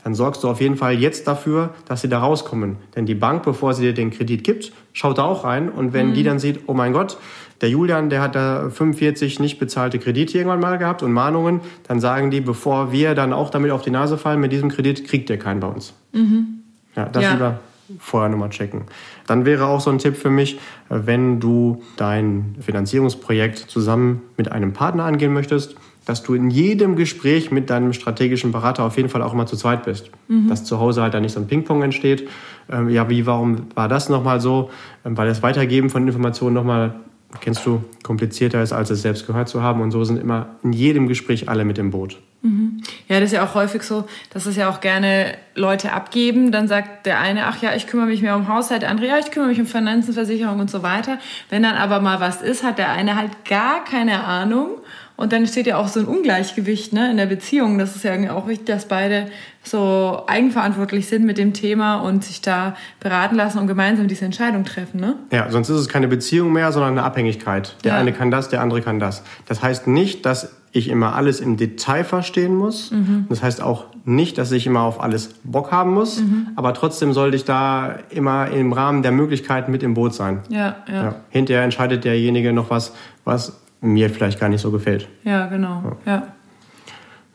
dann sorgst du auf jeden Fall jetzt dafür, dass sie da rauskommen. Denn die Bank, bevor sie dir den Kredit gibt, schaut da auch rein. Und wenn mhm. die dann sieht, oh mein Gott, der Julian, der hat da 45 nicht bezahlte Kredite irgendwann mal gehabt und Mahnungen, dann sagen die, bevor wir dann auch damit auf die Nase fallen mit diesem Kredit, kriegt der keinen bei uns. Mhm. Ja, das ja. lieber vorher nochmal checken. Dann wäre auch so ein Tipp für mich, wenn du dein Finanzierungsprojekt zusammen mit einem Partner angehen möchtest, dass du in jedem Gespräch mit deinem strategischen Berater auf jeden Fall auch immer zu zweit bist. Mhm. Dass zu Hause halt da nicht so ein Ping-Pong entsteht. Ähm, ja, wie, warum war das nochmal so? Ähm, weil das Weitergeben von Informationen nochmal, kennst du, komplizierter ist, als es selbst gehört zu haben. Und so sind immer in jedem Gespräch alle mit im Boot. Mhm. Ja, das ist ja auch häufig so, dass es ja auch gerne Leute abgeben. Dann sagt der eine, ach ja, ich kümmere mich mehr um Haushalt, der andere, ja, ich kümmere mich um Finanzen, Versicherung und so weiter. Wenn dann aber mal was ist, hat der eine halt gar keine Ahnung und dann steht ja auch so ein Ungleichgewicht ne, in der Beziehung. Das ist ja auch wichtig, dass beide so eigenverantwortlich sind mit dem Thema und sich da beraten lassen und gemeinsam diese Entscheidung treffen. Ne? Ja, sonst ist es keine Beziehung mehr, sondern eine Abhängigkeit. Der ja. eine kann das, der andere kann das. Das heißt nicht, dass ich immer alles im Detail verstehen muss. Mhm. Das heißt auch nicht, dass ich immer auf alles Bock haben muss. Mhm. Aber trotzdem sollte ich da immer im Rahmen der Möglichkeiten mit im Boot sein. Ja, ja. ja. Hinterher entscheidet derjenige noch was, was mir vielleicht gar nicht so gefällt. Ja, genau. Ja.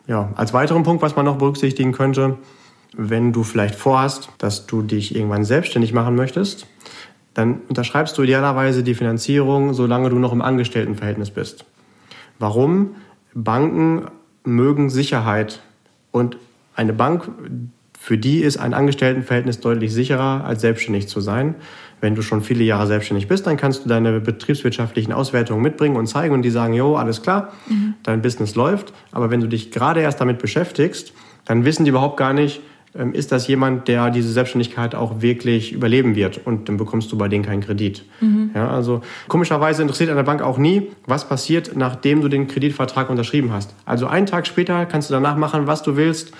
ja. als weiteren Punkt, was man noch berücksichtigen könnte, wenn du vielleicht vorhast, dass du dich irgendwann selbstständig machen möchtest, dann unterschreibst du idealerweise die Finanzierung, solange du noch im Angestelltenverhältnis bist. Warum? Banken mögen Sicherheit und eine Bank, für die ist ein Angestelltenverhältnis deutlich sicherer, als selbstständig zu sein. Wenn du schon viele Jahre selbstständig bist, dann kannst du deine betriebswirtschaftlichen Auswertungen mitbringen und zeigen und die sagen, jo, alles klar, mhm. dein Business läuft. Aber wenn du dich gerade erst damit beschäftigst, dann wissen die überhaupt gar nicht, ähm, ist das jemand, der diese Selbstständigkeit auch wirklich überleben wird und dann bekommst du bei denen keinen Kredit. Mhm. Ja, also komischerweise interessiert eine Bank auch nie, was passiert, nachdem du den Kreditvertrag unterschrieben hast. Also einen Tag später kannst du danach machen, was du willst.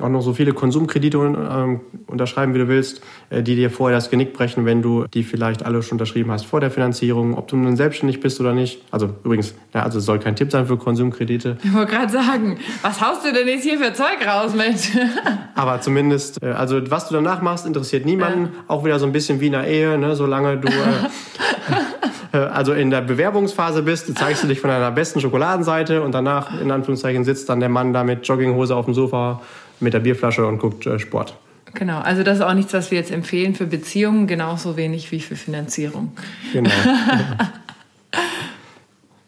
Auch noch so viele Konsumkredite ähm, unterschreiben, wie du willst, äh, die dir vorher das Genick brechen, wenn du die vielleicht alle schon unterschrieben hast vor der Finanzierung, ob du nun selbstständig bist oder nicht. Also übrigens, ja, also soll kein Tipp sein für Konsumkredite. Ich wollte gerade sagen, was haust du denn jetzt hier für Zeug raus mit? Aber zumindest, äh, also was du danach machst, interessiert niemanden. Ja. Auch wieder so ein bisschen wie in einer Ehe, ne? solange du... Äh, äh, also in der Bewerbungsphase bist, zeigst du dich von deiner besten Schokoladenseite und danach, in Anführungszeichen, sitzt dann der Mann da mit Jogginghose auf dem Sofa mit der Bierflasche und guckt äh, Sport. Genau, also das ist auch nichts, was wir jetzt empfehlen für Beziehungen, genauso wenig wie für Finanzierung. Genau.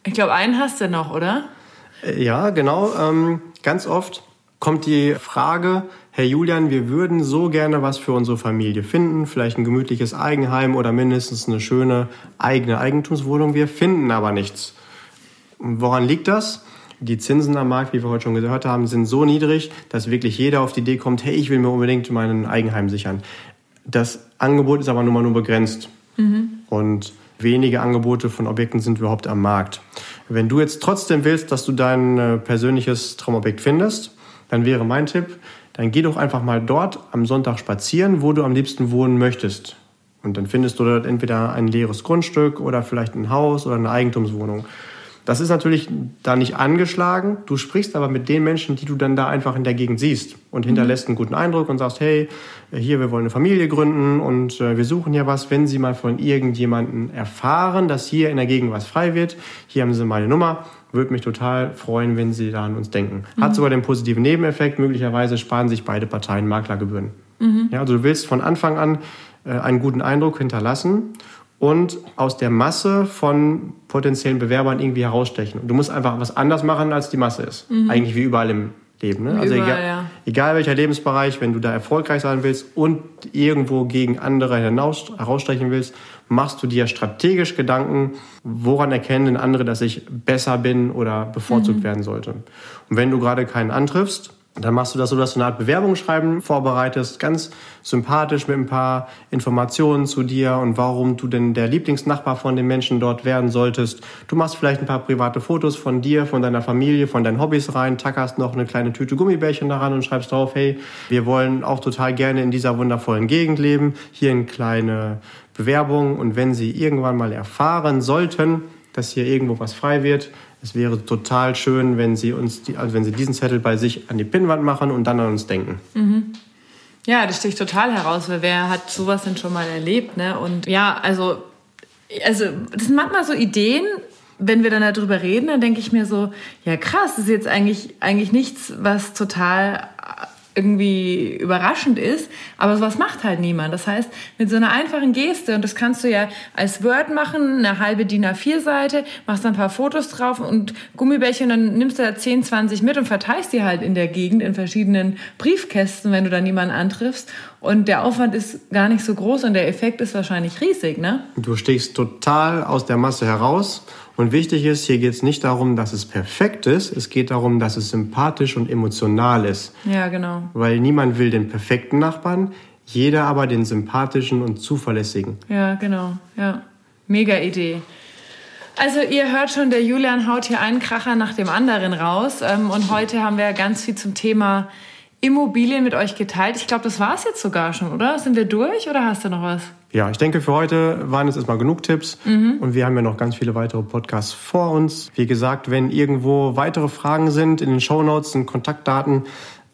ich glaube, einen hast du noch, oder? Äh, ja, genau. Ähm, ganz oft kommt die Frage, Herr Julian, wir würden so gerne was für unsere Familie finden, vielleicht ein gemütliches Eigenheim oder mindestens eine schöne eigene Eigentumswohnung. Wir finden aber nichts. Woran liegt das? Die Zinsen am Markt, wie wir heute schon gehört haben, sind so niedrig, dass wirklich jeder auf die Idee kommt, hey, ich will mir unbedingt meinen Eigenheim sichern. Das Angebot ist aber nun mal nur begrenzt. Mhm. Und wenige Angebote von Objekten sind überhaupt am Markt. Wenn du jetzt trotzdem willst, dass du dein äh, persönliches Traumobjekt findest, dann wäre mein Tipp, dann geh doch einfach mal dort am Sonntag spazieren, wo du am liebsten wohnen möchtest. Und dann findest du dort entweder ein leeres Grundstück oder vielleicht ein Haus oder eine Eigentumswohnung. Das ist natürlich da nicht angeschlagen. Du sprichst aber mit den Menschen, die du dann da einfach in der Gegend siehst und mhm. hinterlässt einen guten Eindruck und sagst, hey, hier, wir wollen eine Familie gründen und äh, wir suchen ja was. Wenn Sie mal von irgendjemanden erfahren, dass hier in der Gegend was frei wird, hier haben Sie meine Nummer. Würde mich total freuen, wenn Sie da an uns denken. Hat mhm. sogar den positiven Nebeneffekt. Möglicherweise sparen sich beide Parteien Maklergebühren. Mhm. Ja, also du willst von Anfang an äh, einen guten Eindruck hinterlassen und aus der Masse von potenziellen Bewerbern irgendwie herausstechen. Und du musst einfach was anders machen, als die Masse ist. Mhm. Eigentlich wie überall im Leben. Ne? Also überall, egal, ja. egal welcher Lebensbereich, wenn du da erfolgreich sein willst und irgendwo gegen andere hinaus, herausstechen willst, machst du dir strategisch Gedanken, woran erkennen denn andere, dass ich besser bin oder bevorzugt mhm. werden sollte. Und wenn du gerade keinen antriffst, dann machst du das so, dass du eine Art Bewerbungsschreiben vorbereitest, ganz sympathisch mit ein paar Informationen zu dir und warum du denn der Lieblingsnachbar von den Menschen dort werden solltest. Du machst vielleicht ein paar private Fotos von dir, von deiner Familie, von deinen Hobbys rein, tackerst noch eine kleine Tüte Gummibärchen daran und schreibst drauf, hey, wir wollen auch total gerne in dieser wundervollen Gegend leben. Hier eine kleine Bewerbung und wenn Sie irgendwann mal erfahren sollten, dass hier irgendwo was frei wird, es wäre total schön, wenn Sie uns, die, also wenn Sie diesen Zettel bei sich an die Pinnwand machen und dann an uns denken. Mhm. Ja, das sticht total heraus, weil wer hat sowas denn schon mal erlebt, ne? Und ja, also, also das sind manchmal so Ideen, wenn wir dann darüber reden, dann denke ich mir so, ja krass, das ist jetzt eigentlich, eigentlich nichts, was total irgendwie überraschend ist, aber sowas macht halt niemand. Das heißt, mit so einer einfachen Geste, und das kannst du ja als Word machen, eine halbe DIN A4-Seite, machst dann ein paar Fotos drauf und Gummibärchen, dann nimmst du da 10, 20 mit und verteilst die halt in der Gegend in verschiedenen Briefkästen, wenn du da niemanden antriffst. Und der Aufwand ist gar nicht so groß und der Effekt ist wahrscheinlich riesig, ne? Du stichst total aus der Masse heraus und wichtig ist, hier geht es nicht darum, dass es perfekt ist, es geht darum, dass es sympathisch und emotional ist. Ja, genau. Weil niemand will den perfekten Nachbarn, jeder aber den sympathischen und zuverlässigen. Ja, genau. Ja. Mega Idee. Also ihr hört schon, der Julian haut hier einen Kracher nach dem anderen raus. Ähm, und heute haben wir ganz viel zum Thema Immobilien mit euch geteilt. Ich glaube, das war es jetzt sogar schon, oder? Sind wir durch oder hast du noch was? Ja, ich denke, für heute waren es erstmal genug Tipps mhm. und wir haben ja noch ganz viele weitere Podcasts vor uns. Wie gesagt, wenn irgendwo weitere Fragen sind, in den Show Notes sind Kontaktdaten,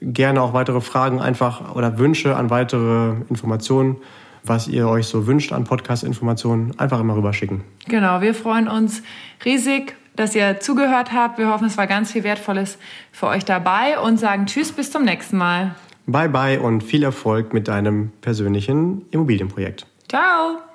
gerne auch weitere Fragen einfach oder Wünsche an weitere Informationen, was ihr euch so wünscht an Podcast-Informationen, einfach immer rüberschicken. Genau, wir freuen uns riesig, dass ihr zugehört habt. Wir hoffen, es war ganz viel Wertvolles für euch dabei und sagen Tschüss, bis zum nächsten Mal. Bye bye und viel Erfolg mit deinem persönlichen Immobilienprojekt. Ciao!